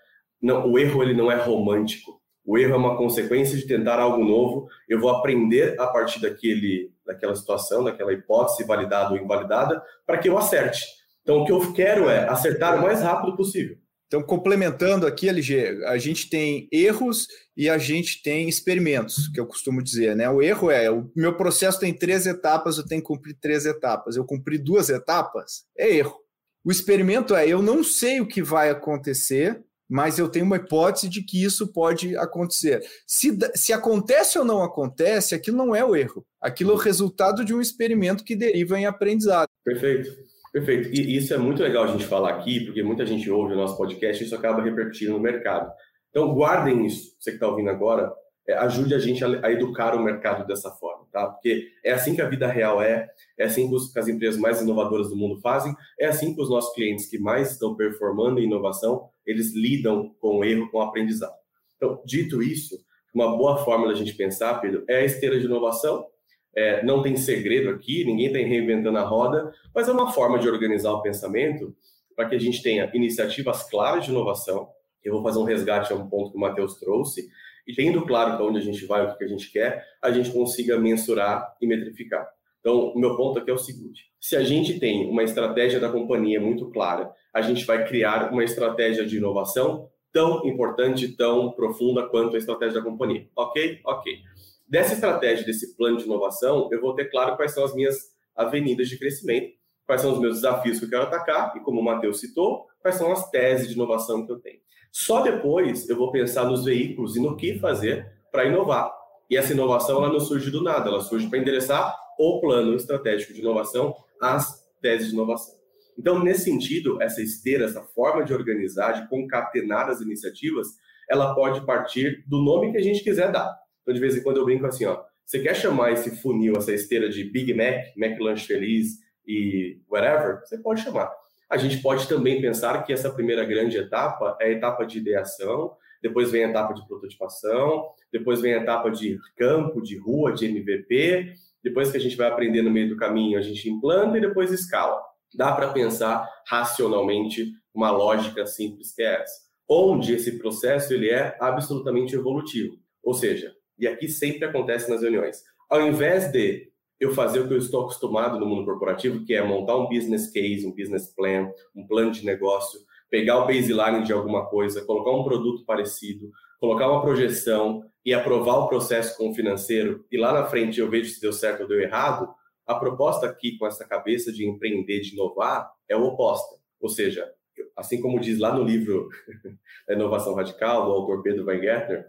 Não, o erro ele não é romântico. O erro é uma consequência de tentar algo novo. Eu vou aprender a partir daquele, daquela situação, daquela hipótese validada ou invalidada, para que eu acerte. Então, o que eu quero é acertar o mais rápido possível. Então, complementando aqui, LG, a gente tem erros e a gente tem experimentos, que eu costumo dizer, né? O erro é, o meu processo tem três etapas, eu tenho que cumprir três etapas. Eu cumpri duas etapas, é erro. O experimento é, eu não sei o que vai acontecer, mas eu tenho uma hipótese de que isso pode acontecer. Se, se acontece ou não acontece, aquilo não é o erro. Aquilo é o resultado de um experimento que deriva em aprendizado. Perfeito. Perfeito. E isso é muito legal a gente falar aqui, porque muita gente ouve o nosso podcast e isso acaba repercutindo no mercado. Então, guardem isso, você que está ouvindo agora, é, ajude a gente a, a, educar o mercado dessa forma, tá? Porque é assim que a vida real é, é assim que, os, que as empresas mais inovadoras do mundo fazem, é assim que os nossos clientes que mais estão performando em inovação, eles lidam com o erro, com o aprendizado. Então, dito isso, uma boa forma da gente pensar, Pedro, é a esteira de inovação, é, não tem segredo aqui, ninguém está reinventando a roda, mas é uma forma de organizar o pensamento para que a gente tenha iniciativas claras de inovação. Eu vou fazer um resgate a um ponto que o Matheus trouxe, e tendo claro para onde a gente vai, o que a gente quer, a gente consiga mensurar e metrificar. Então, o meu ponto aqui é o seguinte: se a gente tem uma estratégia da companhia muito clara, a gente vai criar uma estratégia de inovação tão importante, tão profunda quanto a estratégia da companhia. Ok? Ok. Dessa estratégia, desse plano de inovação, eu vou ter claro quais são as minhas avenidas de crescimento, quais são os meus desafios que eu quero atacar e, como o Matheus citou, quais são as teses de inovação que eu tenho. Só depois eu vou pensar nos veículos e no que fazer para inovar. E essa inovação ela não surge do nada, ela surge para endereçar o plano estratégico de inovação às teses de inovação. Então, nesse sentido, essa esteira, essa forma de organizar, de concatenar as iniciativas, ela pode partir do nome que a gente quiser dar. Então, de vez em quando eu brinco assim, ó, você quer chamar esse funil, essa esteira de Big Mac, Mac Lunch Feliz e whatever? Você pode chamar. A gente pode também pensar que essa primeira grande etapa é a etapa de ideação, depois vem a etapa de prototipação, depois vem a etapa de campo, de rua, de MVP, depois que a gente vai aprender no meio do caminho, a gente implanta e depois escala. Dá para pensar racionalmente uma lógica simples que é essa, onde esse processo ele é absolutamente evolutivo. Ou seja, e aqui sempre acontece nas reuniões. Ao invés de eu fazer o que eu estou acostumado no mundo corporativo, que é montar um business case, um business plan, um plano de negócio, pegar o baseline de alguma coisa, colocar um produto parecido, colocar uma projeção e aprovar o processo com o financeiro, e lá na frente eu vejo se deu certo ou deu errado, a proposta aqui com essa cabeça de empreender, de inovar, é o oposta. Ou seja, assim como diz lá no livro Inovação Radical, do autor Pedro Weingärtner,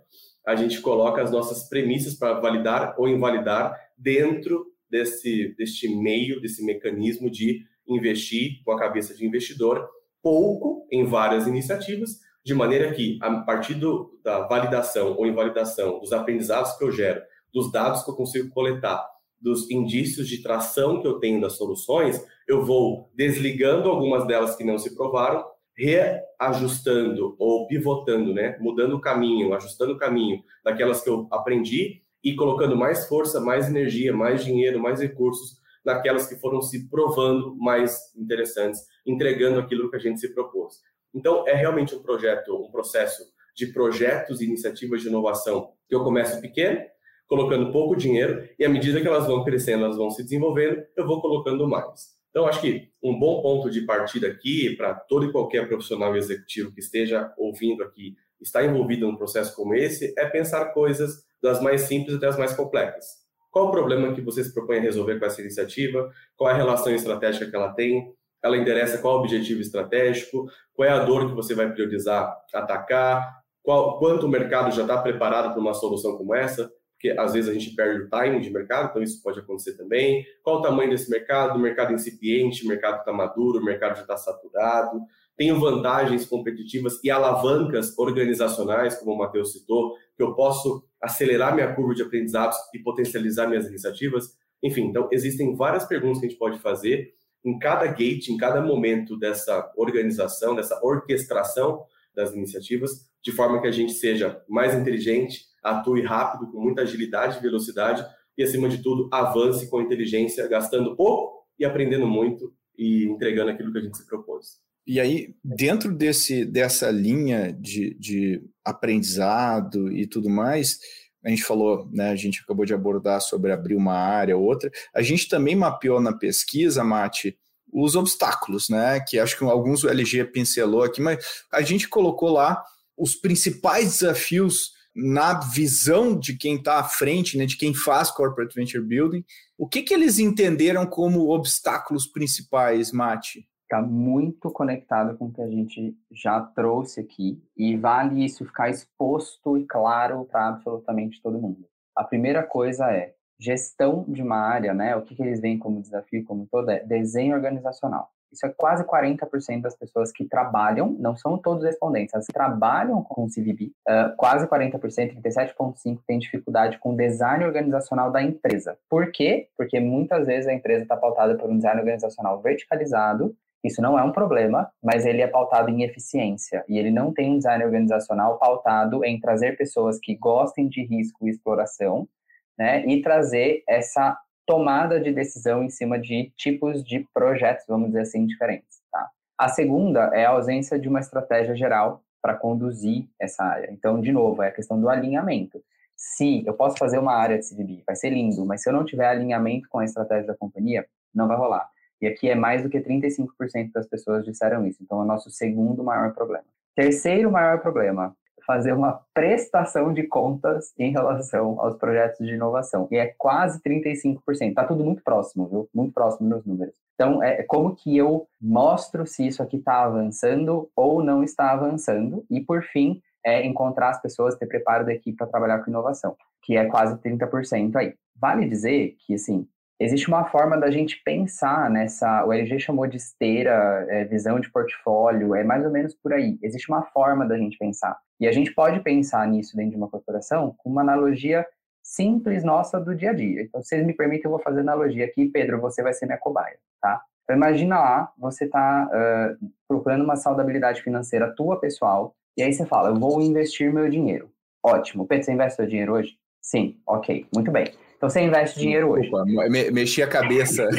a gente coloca as nossas premissas para validar ou invalidar dentro desse, deste meio, desse mecanismo de investir com a cabeça de investidor pouco em várias iniciativas, de maneira que, a partir do, da validação ou invalidação dos aprendizados que eu gero, dos dados que eu consigo coletar, dos indícios de tração que eu tenho das soluções, eu vou desligando algumas delas que não se provaram, reajustando ou pivotando, né? mudando o caminho, ajustando o caminho daquelas que eu aprendi e colocando mais força, mais energia, mais dinheiro, mais recursos naquelas que foram se provando mais interessantes, entregando aquilo que a gente se propôs. Então, é realmente um projeto, um processo de projetos e iniciativas de inovação que eu começo pequeno, colocando pouco dinheiro, e à medida que elas vão crescendo, elas vão se desenvolvendo, eu vou colocando mais. Então, acho que um bom ponto de partida aqui, para todo e qualquer profissional executivo que esteja ouvindo aqui, está envolvido num processo como esse, é pensar coisas das mais simples até as mais complexas. Qual o problema que você se propõe a resolver com essa iniciativa? Qual é a relação estratégica que ela tem? Ela endereça qual o objetivo estratégico? Qual é a dor que você vai priorizar atacar? Qual, quanto o mercado já está preparado para uma solução como essa? Porque às vezes a gente perde o timing de mercado, então isso pode acontecer também. Qual o tamanho desse mercado? O mercado incipiente, o mercado está maduro, o mercado já está saturado. Tenho vantagens competitivas e alavancas organizacionais, como o Matheus citou, que eu posso acelerar minha curva de aprendizados e potencializar minhas iniciativas? Enfim, então existem várias perguntas que a gente pode fazer em cada gate, em cada momento dessa organização, dessa orquestração das iniciativas, de forma que a gente seja mais inteligente, atue rápido, com muita agilidade e velocidade e, acima de tudo, avance com inteligência, gastando pouco e aprendendo muito e entregando aquilo que a gente se propôs. E aí, dentro desse, dessa linha de, de aprendizado e tudo mais, a gente falou, né, a gente acabou de abordar sobre abrir uma área, outra. A gente também mapeou na pesquisa, Mate, os obstáculos, né? Que acho que alguns o LG pincelou aqui, mas a gente colocou lá os principais desafios na visão de quem está à frente, né, de quem faz corporate venture building. O que, que eles entenderam como obstáculos principais, Mate? está muito conectado com o que a gente já trouxe aqui e vale isso ficar exposto e claro para absolutamente todo mundo. A primeira coisa é gestão de uma área, né? O que, que eles veem como desafio como todo é desenho organizacional. Isso é quase 40% das pessoas que trabalham, não são todos respondentes, elas trabalham com o CVB. Uh, quase 40%, 37,5% tem dificuldade com o design organizacional da empresa. Por quê? Porque muitas vezes a empresa está pautada por um design organizacional verticalizado isso não é um problema, mas ele é pautado em eficiência e ele não tem um design organizacional pautado em trazer pessoas que gostem de risco e exploração, né, e trazer essa tomada de decisão em cima de tipos de projetos, vamos dizer assim, diferentes. Tá? A segunda é a ausência de uma estratégia geral para conduzir essa área. Então, de novo, é a questão do alinhamento. Se eu posso fazer uma área de CDB, vai ser lindo, mas se eu não tiver alinhamento com a estratégia da companhia, não vai rolar. E aqui é mais do que 35% das pessoas disseram isso. Então, é o nosso segundo maior problema. Terceiro maior problema, fazer uma prestação de contas em relação aos projetos de inovação. E é quase 35%. Está tudo muito próximo, viu? Muito próximo nos números. Então, é como que eu mostro se isso aqui está avançando ou não está avançando. E, por fim, é encontrar as pessoas, ter preparo da equipe para trabalhar com inovação, que é quase 30% aí. Vale dizer que, assim, existe uma forma da gente pensar nessa. O LG chamou de esteira, é, visão de portfólio, é mais ou menos por aí. Existe uma forma da gente pensar. E a gente pode pensar nisso dentro de uma corporação com uma analogia simples nossa do dia a dia. Então, se vocês me permitem, eu vou fazer analogia aqui. Pedro, você vai ser minha cobaia, tá? Então, imagina lá, você está uh, procurando uma saudabilidade financeira tua, pessoal, e aí você fala, eu vou investir meu dinheiro. Ótimo. Pedro, você investe seu dinheiro hoje? Sim, ok, muito bem. Então você investe dinheiro hoje. Opa, me, mexi a cabeça.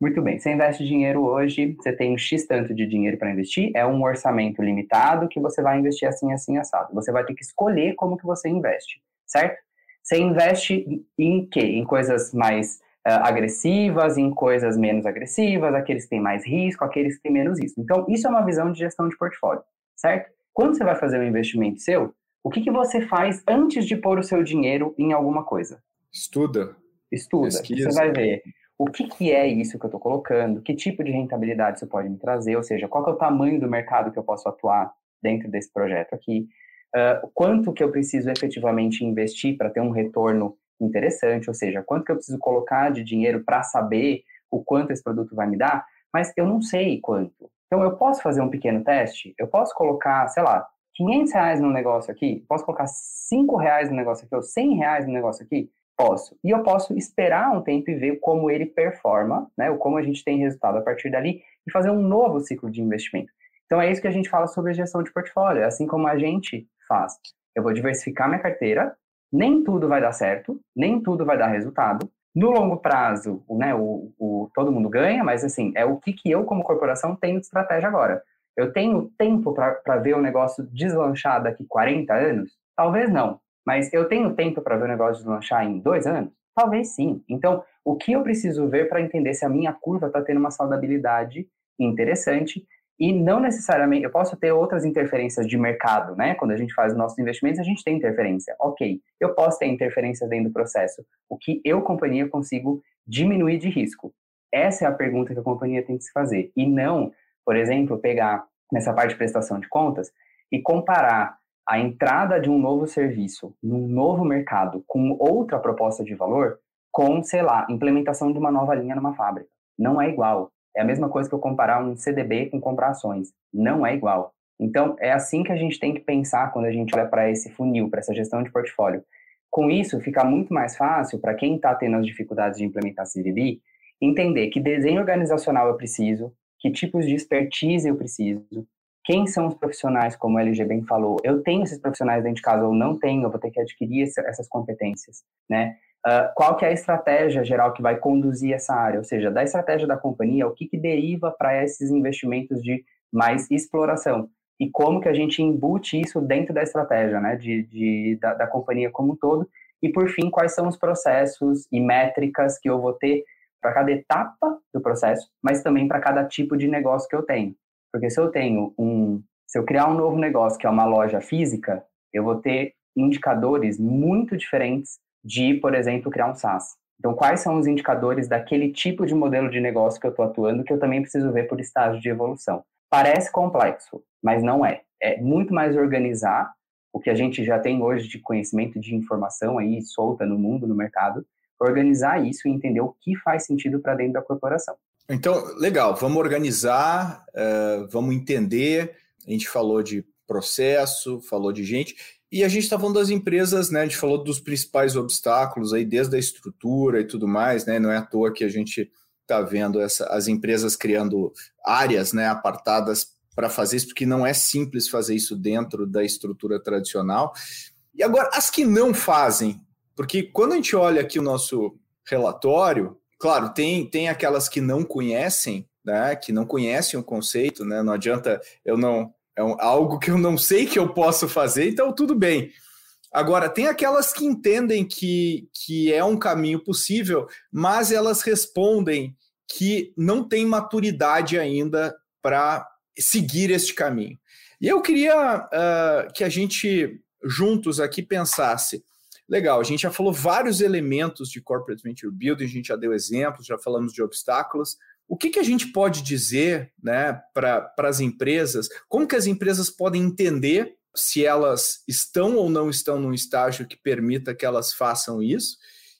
Muito bem, você investe dinheiro hoje, você tem um X tanto de dinheiro para investir, é um orçamento limitado que você vai investir assim, assim, assado. Você vai ter que escolher como que você investe, certo? Você investe em quê? Em coisas mais uh, agressivas, em coisas menos agressivas, aqueles que têm mais risco, aqueles que têm menos risco. Então, isso é uma visão de gestão de portfólio, certo? Quando você vai fazer um investimento seu, o que, que você faz antes de pôr o seu dinheiro em alguma coisa? Estuda. Estuda. Pesquisa. Você vai ver o que, que é isso que eu estou colocando, que tipo de rentabilidade isso pode me trazer, ou seja, qual é o tamanho do mercado que eu posso atuar dentro desse projeto aqui, uh, quanto que eu preciso efetivamente investir para ter um retorno interessante, ou seja, quanto que eu preciso colocar de dinheiro para saber o quanto esse produto vai me dar, mas eu não sei quanto. Então, eu posso fazer um pequeno teste? Eu posso colocar, sei lá, 500 reais no negócio aqui? Posso colocar 5 reais no negócio aqui ou 100 reais no negócio aqui? Posso. E eu posso esperar um tempo e ver como ele performa, né? Ou como a gente tem resultado a partir dali e fazer um novo ciclo de investimento. Então é isso que a gente fala sobre gestão de portfólio, é assim como a gente faz. Eu vou diversificar minha carteira, nem tudo vai dar certo, nem tudo vai dar resultado. No longo prazo, né, o, o todo mundo ganha, mas assim, é o que, que eu, como corporação, tenho de estratégia agora. Eu tenho tempo para ver o negócio deslanchar daqui 40 anos? Talvez não. Mas eu tenho tempo para ver o negócio deslanchar em dois anos? Talvez sim. Então, o que eu preciso ver para entender se a minha curva está tendo uma saudabilidade interessante e não necessariamente, eu posso ter outras interferências de mercado, né? Quando a gente faz os nossos investimentos, a gente tem interferência. Ok, eu posso ter interferência dentro do processo. O que eu, companhia, consigo diminuir de risco? Essa é a pergunta que a companhia tem que se fazer. E não, por exemplo, pegar nessa parte de prestação de contas e comparar a entrada de um novo serviço num novo mercado com outra proposta de valor com, sei lá, implementação de uma nova linha numa fábrica. Não é igual. É a mesma coisa que eu comparar um CDB com comprar ações. Não é igual. Então, é assim que a gente tem que pensar quando a gente olha para esse funil, para essa gestão de portfólio. Com isso, fica muito mais fácil para quem está tendo as dificuldades de implementar CVB entender que desenho organizacional eu preciso, que tipos de expertise eu preciso, quem são os profissionais, como o LG bem falou. Eu tenho esses profissionais dentro de casa ou não tenho, eu vou ter que adquirir essas competências, né? Uh, qual que é a estratégia geral que vai conduzir essa área, ou seja, da estratégia da companhia, o que, que deriva para esses investimentos de mais exploração e como que a gente embute isso dentro da estratégia, né, de, de da, da, companhia como um todo e por fim quais são os processos e métricas que eu vou ter para cada etapa do processo, mas também para cada tipo de negócio que eu tenho, porque se eu tenho um, se eu criar um novo negócio que é uma loja física, eu vou ter indicadores muito diferentes de, por exemplo, criar um SaaS. Então, quais são os indicadores daquele tipo de modelo de negócio que eu estou atuando que eu também preciso ver por estágio de evolução? Parece complexo, mas não é. É muito mais organizar o que a gente já tem hoje de conhecimento de informação aí solta no mundo, no mercado, organizar isso e entender o que faz sentido para dentro da corporação. Então, legal, vamos organizar, uh, vamos entender. A gente falou de processo, falou de gente. E a gente está falando das empresas, né? A gente falou dos principais obstáculos aí, desde a estrutura e tudo mais, né? Não é à toa que a gente está vendo essa, as empresas criando áreas né, apartadas para fazer isso, porque não é simples fazer isso dentro da estrutura tradicional. E agora, as que não fazem, porque quando a gente olha aqui o nosso relatório, claro, tem, tem aquelas que não conhecem, né, que não conhecem o conceito, né, não adianta eu não é um, algo que eu não sei que eu posso fazer, então tudo bem. Agora, tem aquelas que entendem que, que é um caminho possível, mas elas respondem que não tem maturidade ainda para seguir este caminho. E eu queria uh, que a gente juntos aqui pensasse. Legal, a gente já falou vários elementos de corporate venture building, a gente já deu exemplos, já falamos de obstáculos, o que, que a gente pode dizer né, para as empresas? Como que as empresas podem entender se elas estão ou não estão num estágio que permita que elas façam isso?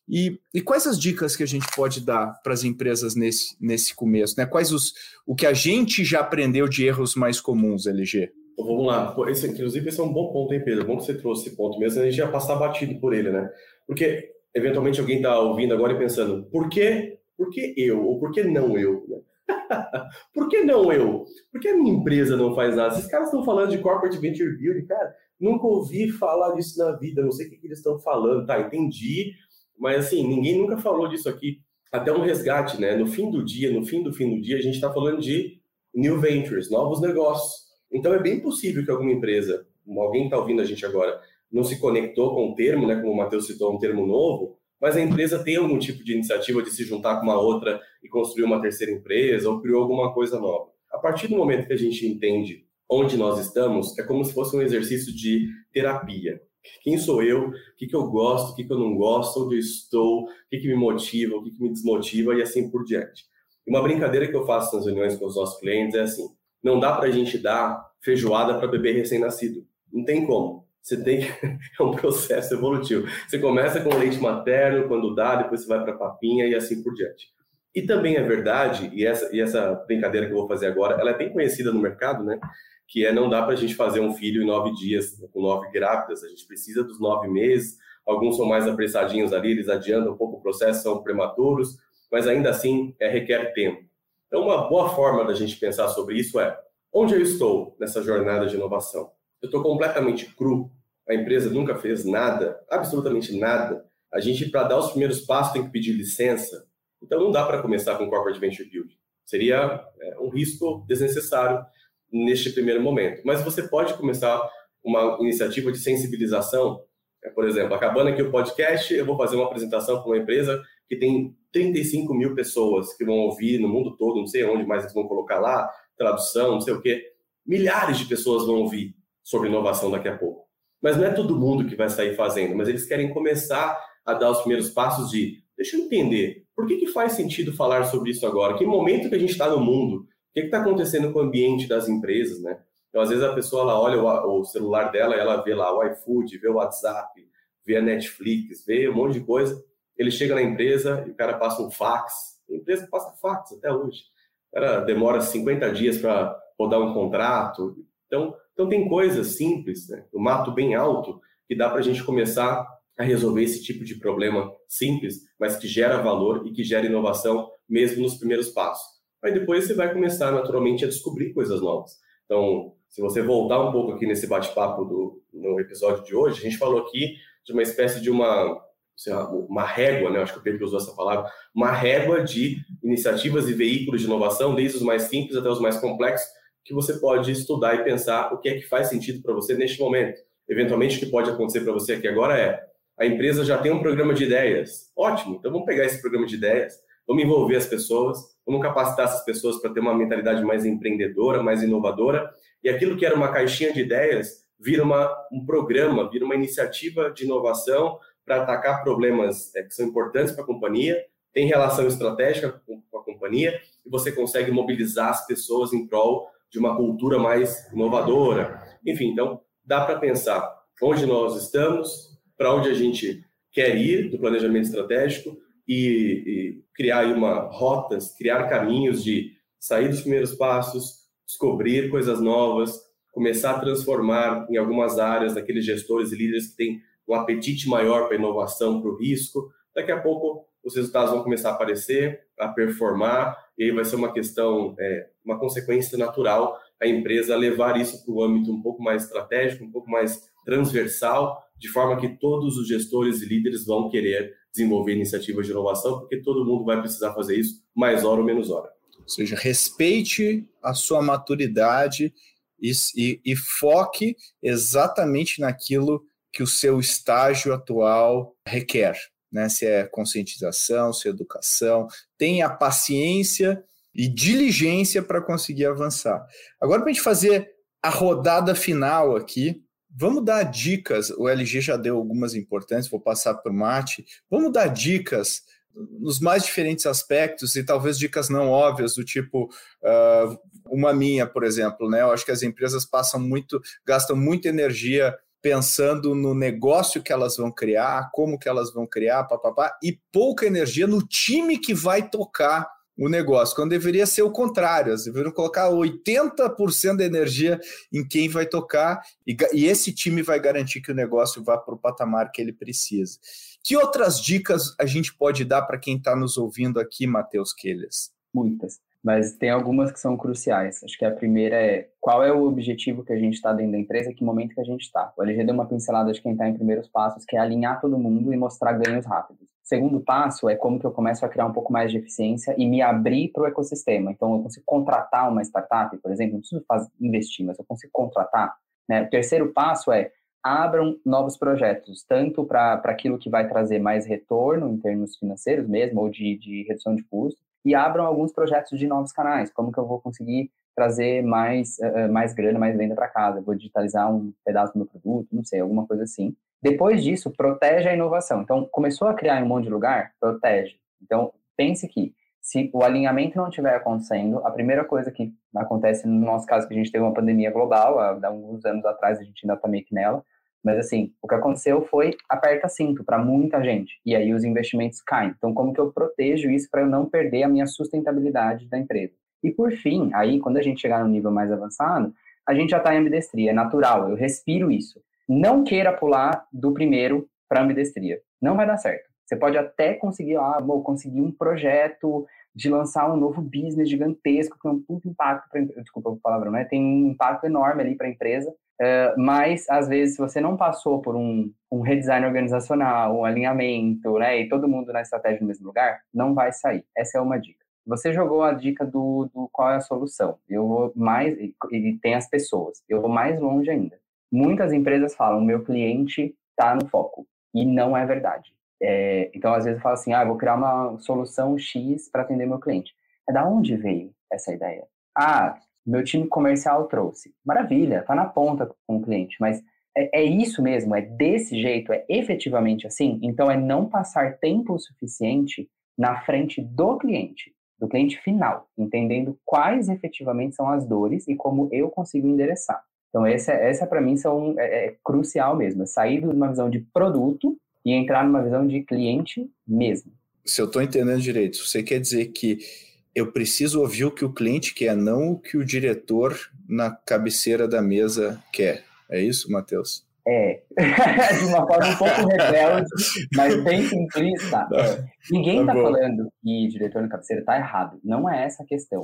E, e quais as dicas que a gente pode dar para as empresas nesse, nesse começo? Né? Quais os, o que a gente já aprendeu de erros mais comuns, LG? Então, vamos lá. Esse, inclusive, esse é um bom ponto, hein, Pedro? Bom que você trouxe esse ponto mesmo, a gente já passar batido por ele, né? Porque, eventualmente, alguém está ouvindo agora e pensando, por que por que eu? Ou por que não eu? Por que não eu? Por que a minha empresa não faz nada? Esses caras estão falando de corporate venture building, cara, nunca ouvi falar disso na vida, não sei o que, que eles estão falando, tá? Entendi, mas assim, ninguém nunca falou disso aqui. Até um resgate, né? No fim do dia, no fim do fim do dia, a gente está falando de new ventures, novos negócios. Então é bem possível que alguma empresa, alguém está ouvindo a gente agora, não se conectou com o termo, né? Como o Matheus citou, um termo novo, mas a empresa tem algum tipo de iniciativa de se juntar com uma outra e construir uma terceira empresa ou criou alguma coisa nova. A partir do momento que a gente entende onde nós estamos, é como se fosse um exercício de terapia. Quem sou eu? O que, que eu gosto? O que, que eu não gosto? Onde eu estou? O que, que me motiva? O que, que me desmotiva? E assim por diante. Uma brincadeira que eu faço nas reuniões com os nossos clientes é assim: não dá para a gente dar feijoada para bebê recém-nascido. Não tem como. Você tem. É um processo evolutivo. Você começa com leite materno, quando dá, depois você vai para papinha e assim por diante. E também é verdade, e essa, e essa brincadeira que eu vou fazer agora, ela é bem conhecida no mercado, né? Que é não dá para a gente fazer um filho em nove dias, com nove grávidas. A gente precisa dos nove meses. Alguns são mais apressadinhos ali, eles adiantam um pouco o processo, são prematuros, mas ainda assim é, requer tempo. Então, uma boa forma da gente pensar sobre isso é onde eu estou nessa jornada de inovação. Eu estou completamente cru, a empresa nunca fez nada, absolutamente nada. A gente, para dar os primeiros passos, tem que pedir licença. Então, não dá para começar com Corporate Venture Build. Seria é, um risco desnecessário neste primeiro momento. Mas você pode começar uma iniciativa de sensibilização. É, por exemplo, acabando aqui o podcast, eu vou fazer uma apresentação para uma empresa que tem 35 mil pessoas que vão ouvir no mundo todo, não sei onde mais eles vão colocar lá, tradução, não sei o quê. Milhares de pessoas vão ouvir sobre inovação daqui a pouco. Mas não é todo mundo que vai sair fazendo, mas eles querem começar a dar os primeiros passos de, deixa eu entender, por que, que faz sentido falar sobre isso agora? Que momento que a gente está no mundo? O que está acontecendo com o ambiente das empresas, né? Então, às vezes a pessoa ela olha o, o celular dela ela vê lá o iFood, vê o WhatsApp, vê a Netflix, vê um monte de coisa. Ele chega na empresa e o cara passa um fax. A empresa passa fax até hoje. O cara demora 50 dias para rodar um contrato. Então, então tem coisas simples, né? o mato bem alto, que dá para a gente começar a resolver esse tipo de problema simples, mas que gera valor e que gera inovação mesmo nos primeiros passos. Aí depois você vai começar naturalmente a descobrir coisas novas. Então, se você voltar um pouco aqui nesse bate-papo do no episódio de hoje, a gente falou aqui de uma espécie de uma uma régua, né? Acho que o Pedro usou essa palavra, uma régua de iniciativas e veículos de inovação, desde os mais simples até os mais complexos, que você pode estudar e pensar o que é que faz sentido para você neste momento. Eventualmente, o que pode acontecer para você aqui agora é a empresa já tem um programa de ideias. Ótimo, então vamos pegar esse programa de ideias, vamos envolver as pessoas, vamos capacitar essas pessoas para ter uma mentalidade mais empreendedora, mais inovadora, e aquilo que era uma caixinha de ideias vira uma, um programa, vira uma iniciativa de inovação para atacar problemas é, que são importantes para a companhia, tem relação estratégica com, com a companhia, e você consegue mobilizar as pessoas em prol de uma cultura mais inovadora. Enfim, então dá para pensar onde nós estamos, para onde a gente quer ir do planejamento estratégico e, e criar uma rotas, criar caminhos de sair dos primeiros passos, descobrir coisas novas, começar a transformar em algumas áreas daqueles gestores e líderes que têm um apetite maior para inovação, para o risco. Daqui a pouco os resultados vão começar a aparecer, a performar, e aí vai ser uma questão, é, uma consequência natural a empresa levar isso para o âmbito um pouco mais estratégico, um pouco mais transversal, de forma que todos os gestores e líderes vão querer desenvolver iniciativas de inovação, porque todo mundo vai precisar fazer isso mais hora ou menos hora. Ou seja, respeite a sua maturidade e, e, e foque exatamente naquilo que o seu estágio atual requer. Né? Se é conscientização, se é educação, tenha paciência e diligência para conseguir avançar. Agora, para a gente fazer a rodada final aqui, Vamos dar dicas. O LG já deu algumas importantes, vou passar para o Mate. Vamos dar dicas nos mais diferentes aspectos e talvez dicas não óbvias, do tipo uh, uma minha, por exemplo. Né? Eu acho que as empresas passam muito, gastam muita energia pensando no negócio que elas vão criar, como que elas vão criar, papapá, e pouca energia no time que vai tocar o negócio, quando deveria ser o contrário, eles deveriam colocar 80% da energia em quem vai tocar e, e, esse time vai garantir que o negócio vá para o patamar que ele precisa. Que outras dicas a gente pode dar para quem está nos ouvindo aqui, Matheus Quelhas? Muitas, mas tem algumas que são cruciais. Acho que a primeira é qual é o objetivo que a gente está dentro da empresa, que momento que a gente está. O LG deu uma pincelada de quem está em primeiros passos, que é alinhar todo mundo e mostrar ganhos rápidos. Segundo passo é como que eu começo a criar um pouco mais de eficiência e me abrir para o ecossistema. Então, eu consigo contratar uma startup, por exemplo, não preciso fazer, investir, mas eu consigo contratar. Né? O terceiro passo é abram novos projetos, tanto para aquilo que vai trazer mais retorno em termos financeiros mesmo, ou de, de redução de custo, e abram alguns projetos de novos canais. Como que eu vou conseguir trazer mais, uh, mais grana, mais venda para casa? vou digitalizar um pedaço do meu produto, não sei, alguma coisa assim. Depois disso, protege a inovação. Então, começou a criar em um monte de lugar? Protege. Então, pense que se o alinhamento não estiver acontecendo, a primeira coisa que acontece no nosso caso, que a gente teve uma pandemia global, há alguns anos atrás, a gente ainda está meio que nela, Mas assim, o que aconteceu foi aperta cinto para muita gente e aí os investimentos caem. Então, como que eu protejo isso para eu não perder a minha sustentabilidade da empresa? E por fim, aí quando a gente chegar no nível mais avançado, a gente já está em ambidestria, é natural, eu respiro isso. Não queira pular do primeiro para ambidestria, não vai dar certo. Você pode até conseguir, ah, vou conseguir um projeto de lançar um novo business gigantesco que tem um puto impacto, pra, desculpa o palavrão, né? Tem um impacto enorme ali para a empresa, uh, mas às vezes se você não passou por um, um redesign organizacional, um alinhamento, né, e todo mundo na estratégia no mesmo lugar, não vai sair. Essa é uma dica. Você jogou a dica do, do qual é a solução. Eu vou mais, e tem as pessoas, eu vou mais longe ainda. Muitas empresas falam, meu cliente está no foco, e não é verdade. É, então, às vezes, eu falo assim, ah, vou criar uma solução X para atender meu cliente. É da onde veio essa ideia? Ah, meu time comercial trouxe. Maravilha, tá na ponta com o cliente, mas é, é, isso mesmo, é desse jeito, é efetivamente assim? Então, é não passar tempo suficiente na frente do cliente, do cliente final, entendendo quais efetivamente são as dores e como eu consigo endereçar. Então, essa, essa para mim são, é, é crucial mesmo, é sair de uma visão de produto e entrar numa visão de cliente mesmo. Se eu estou entendendo direito, você quer dizer que eu preciso ouvir o que o cliente quer, não o que o diretor na cabeceira da mesa quer. É isso, Matheus? É, de uma forma um pouco rebelde, mas bem simplista. É. Ninguém está tá falando que diretor na cabeceira está errado. Não é essa a questão.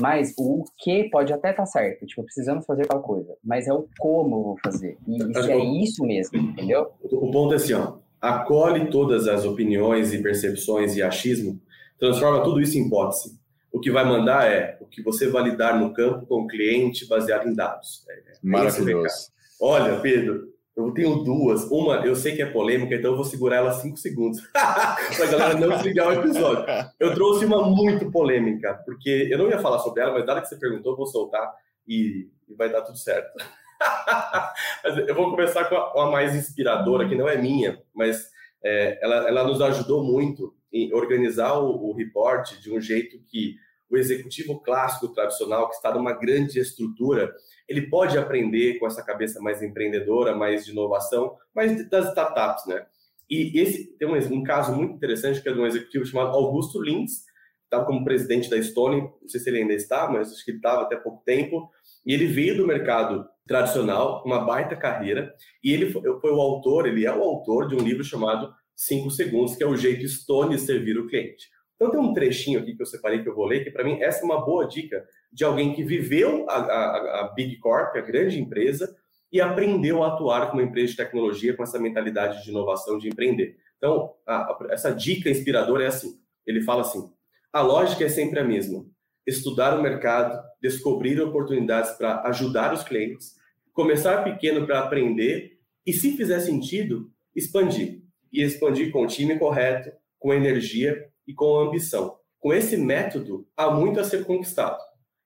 Mas o que pode até estar tá certo, tipo, precisamos fazer tal coisa, mas é o como eu vou fazer. E isso é isso mesmo, entendeu? O ponto é assim, ó, acolhe todas as opiniões e percepções e achismo, transforma tudo isso em hipótese. O que vai mandar é o que você validar no campo com o cliente baseado em dados. É, é Maravilhoso. Olha, Pedro, eu tenho duas. Uma, eu sei que é polêmica, então eu vou segurar ela cinco segundos. para a galera não desligar o episódio. Eu trouxe uma muito polêmica, porque eu não ia falar sobre ela, mas dado que você perguntou, eu vou soltar e, e vai dar tudo certo. eu vou começar com a, a, mais inspiradora, que não é minha, mas é, ela, ela nos ajudou muito organizar o, o report de um jeito que o executivo clássico tradicional, que está numa grande estrutura, ele pode aprender com essa cabeça mais empreendedora, mais de inovação, mais das startups, né? E esse tem um, um caso muito interessante que é de um executivo chamado Augusto Lins, estava como presidente da Stone, não sei se ele ainda está, mas acho que estava até pouco tempo, e ele veio do mercado tradicional, uma baita carreira, e ele foi, foi, o autor, ele é o autor de um livro chamado 5 Segundos, que é o jeito Stone servir o cliente. Então tem um trechinho aqui que eu separei que eu vou ler, que para mim essa é uma boa dica de alguém que viveu a, a, a Big Corp, a grande empresa, e aprendeu a atuar como empresa de tecnologia com essa mentalidade de inovação, de empreender. Então, a, essa dica inspiradora é assim, ele fala assim, a lógica é sempre a mesma, estudar o mercado, descobrir oportunidades para ajudar os clientes, começar pequeno para aprender e, se fizer sentido, expandir. E expandir com o time correto, com energia e com ambição. Com esse método, há muito a ser conquistado.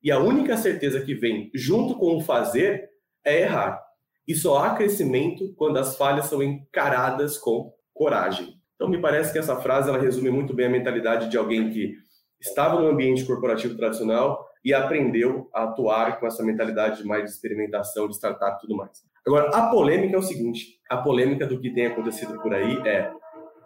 E a única certeza que vem junto com o fazer é errar. E só há crescimento quando as falhas são encaradas com coragem. Então, me parece que essa frase ela resume muito bem a mentalidade de alguém que estava no ambiente corporativo tradicional e aprendeu a atuar com essa mentalidade mais de experimentação, de startup e tudo mais. Agora, a polêmica é o seguinte: a polêmica do que tem acontecido por aí é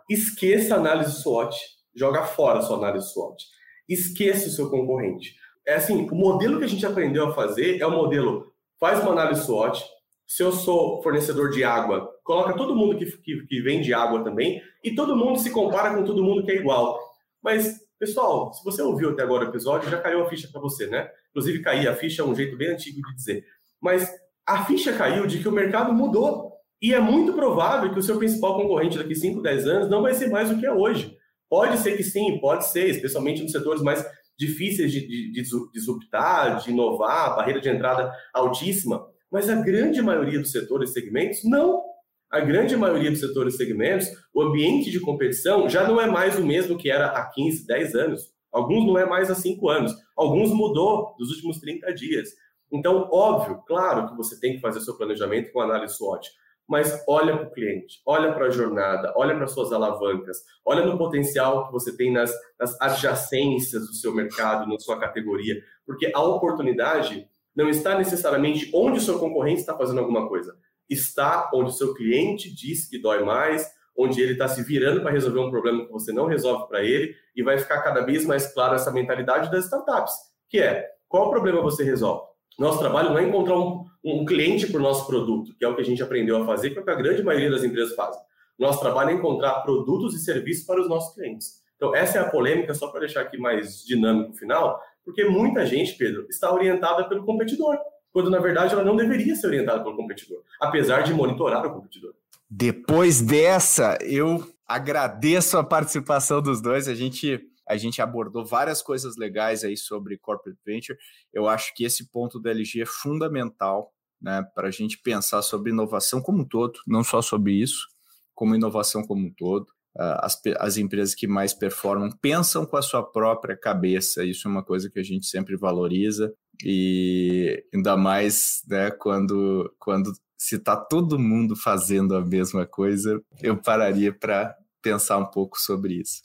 esqueça a análise SWOT, joga fora a sua análise SWOT, esqueça o seu concorrente. É assim, o modelo que a gente aprendeu a fazer é o modelo faz uma análise SWOT, se eu sou fornecedor de água, coloca todo mundo que, que, que vende água também, e todo mundo se compara com todo mundo que é igual. Mas Pessoal, se você ouviu até agora o episódio, já caiu a ficha para você, né? Inclusive, cair a ficha é um jeito bem antigo de dizer. Mas a ficha caiu de que o mercado mudou. E é muito provável que o seu principal concorrente daqui 5, 10 anos não vai ser mais o que é hoje. Pode ser que sim, pode ser, especialmente nos setores mais difíceis de, de, de disruptar, de inovar, barreira de entrada altíssima. Mas a grande maioria dos setores e segmentos, não a grande maioria dos setores e segmentos, o ambiente de competição já não é mais o mesmo que era há 15, 10 anos. Alguns não é mais há 5 anos. Alguns mudou nos últimos 30 dias. Então, óbvio, claro que você tem que fazer seu planejamento com análise SWOT, mas olha para o cliente, olha para a jornada, olha para suas alavancas, olha no potencial que você tem nas, nas adjacências do seu mercado, na sua categoria, porque a oportunidade não está necessariamente onde o seu concorrente está fazendo alguma coisa está onde o seu cliente diz que dói mais, onde ele está se virando para resolver um problema que você não resolve para ele, e vai ficar cada vez mais claro essa mentalidade das startups, que é qual problema você resolve? Nosso trabalho não é encontrar um, um cliente para o nosso produto, que é o que a gente aprendeu a fazer, que é o que a grande maioria das empresas fazem. Nosso trabalho é encontrar produtos e serviços para os nossos clientes. Então, essa é a polêmica, só para deixar aqui mais dinâmico no final, porque muita gente, Pedro, está orientada pelo competidor, quando na verdade ela não deveria ser orientada pelo competidor, apesar de monitorar o competidor. Depois dessa, eu agradeço a participação dos dois. A gente a gente abordou várias coisas legais aí sobre corporate venture. Eu acho que esse ponto da LG é fundamental, né, para a gente pensar sobre inovação como um todo, não só sobre isso, como inovação como um todo. As, as empresas que mais performam pensam com a sua própria cabeça, isso é uma coisa que a gente sempre valoriza, e ainda mais né, quando, quando se está todo mundo fazendo a mesma coisa, eu pararia para pensar um pouco sobre isso.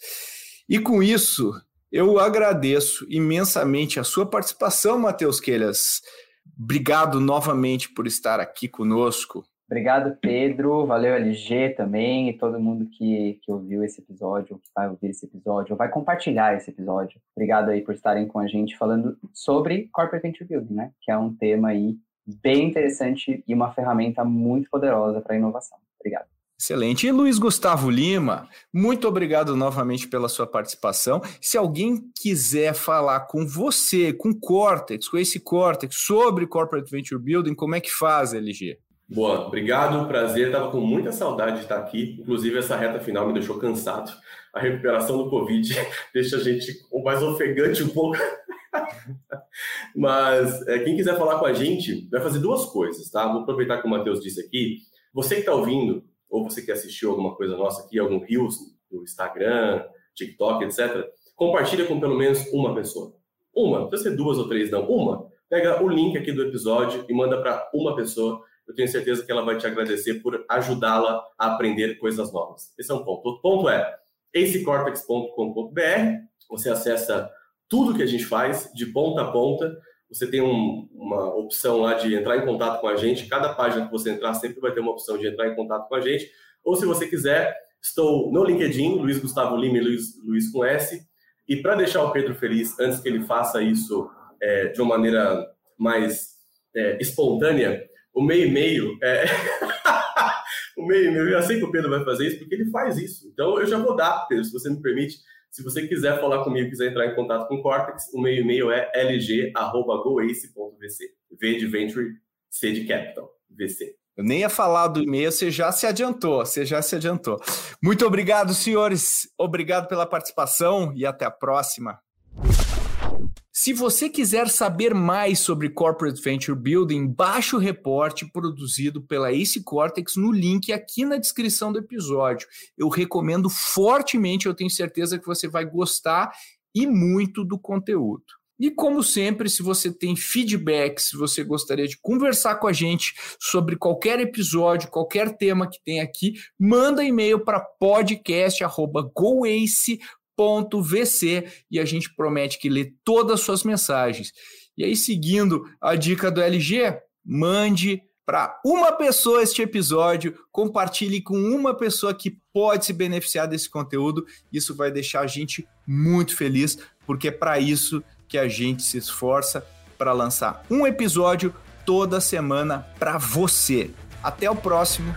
E com isso, eu agradeço imensamente a sua participação, Matheus Quelhas. Obrigado novamente por estar aqui conosco. Obrigado, Pedro. Valeu, LG também, e todo mundo que, que ouviu esse episódio, que vai ouvir esse episódio, ou vai compartilhar esse episódio. Obrigado aí por estarem com a gente falando sobre Corporate Venture Building, né? Que é um tema aí bem interessante e uma ferramenta muito poderosa para inovação. Obrigado. Excelente. E Luiz Gustavo Lima, muito obrigado novamente pela sua participação. Se alguém quiser falar com você, com Cortex, com esse Cortex, sobre Corporate Venture Building, como é que faz, LG? Boa, obrigado, prazer. Estava com muita saudade de estar aqui. Inclusive, essa reta final me deixou cansado. A recuperação do Covid deixa a gente mais ofegante um pouco. Mas é, quem quiser falar com a gente, vai fazer duas coisas, tá? Vou aproveitar que o Matheus disse aqui. Você que está ouvindo, ou você que assistiu alguma coisa nossa aqui, algum Reels no Instagram, TikTok, etc., compartilha com pelo menos uma pessoa. Uma, não precisa ser duas ou três, não. Uma. Pega o link aqui do episódio e manda para uma pessoa. Eu tenho certeza que ela vai te agradecer por ajudá-la a aprender coisas novas. Esse é um ponto. Outro ponto é acecortex.com.br. Você acessa tudo que a gente faz, de ponta a ponta. Você tem um, uma opção lá de entrar em contato com a gente. Cada página que você entrar sempre vai ter uma opção de entrar em contato com a gente. Ou se você quiser, estou no LinkedIn, Luiz Gustavo Lima e Luiz, Luiz com S. E para deixar o Pedro feliz, antes que ele faça isso é, de uma maneira mais é, espontânea, o meio e meio é. o meio e meio, eu já sei que o Pedro vai fazer isso, porque ele faz isso. Então eu já vou dar, Pedro, se você me permite se você quiser falar comigo, quiser entrar em contato com o Cortex, o meu e-mail é lg.goace.vc. V de Venture, C de Capital, VC. Eu nem ia falar do e-mail, você já se adiantou, você já se adiantou. Muito obrigado, senhores. Obrigado pela participação e até a próxima. Se você quiser saber mais sobre Corporate Venture Building, baixe o reporte produzido pela Ace Cortex no link aqui na descrição do episódio. Eu recomendo fortemente, eu tenho certeza que você vai gostar e muito do conteúdo. E como sempre, se você tem feedback, se você gostaria de conversar com a gente sobre qualquer episódio, qualquer tema que tem aqui, manda e-mail para podcast@goace.com vc e a gente promete que lê todas as suas mensagens. E aí, seguindo a dica do LG, mande para uma pessoa este episódio, compartilhe com uma pessoa que pode se beneficiar desse conteúdo. Isso vai deixar a gente muito feliz, porque é para isso que a gente se esforça para lançar um episódio toda semana para você. Até o próximo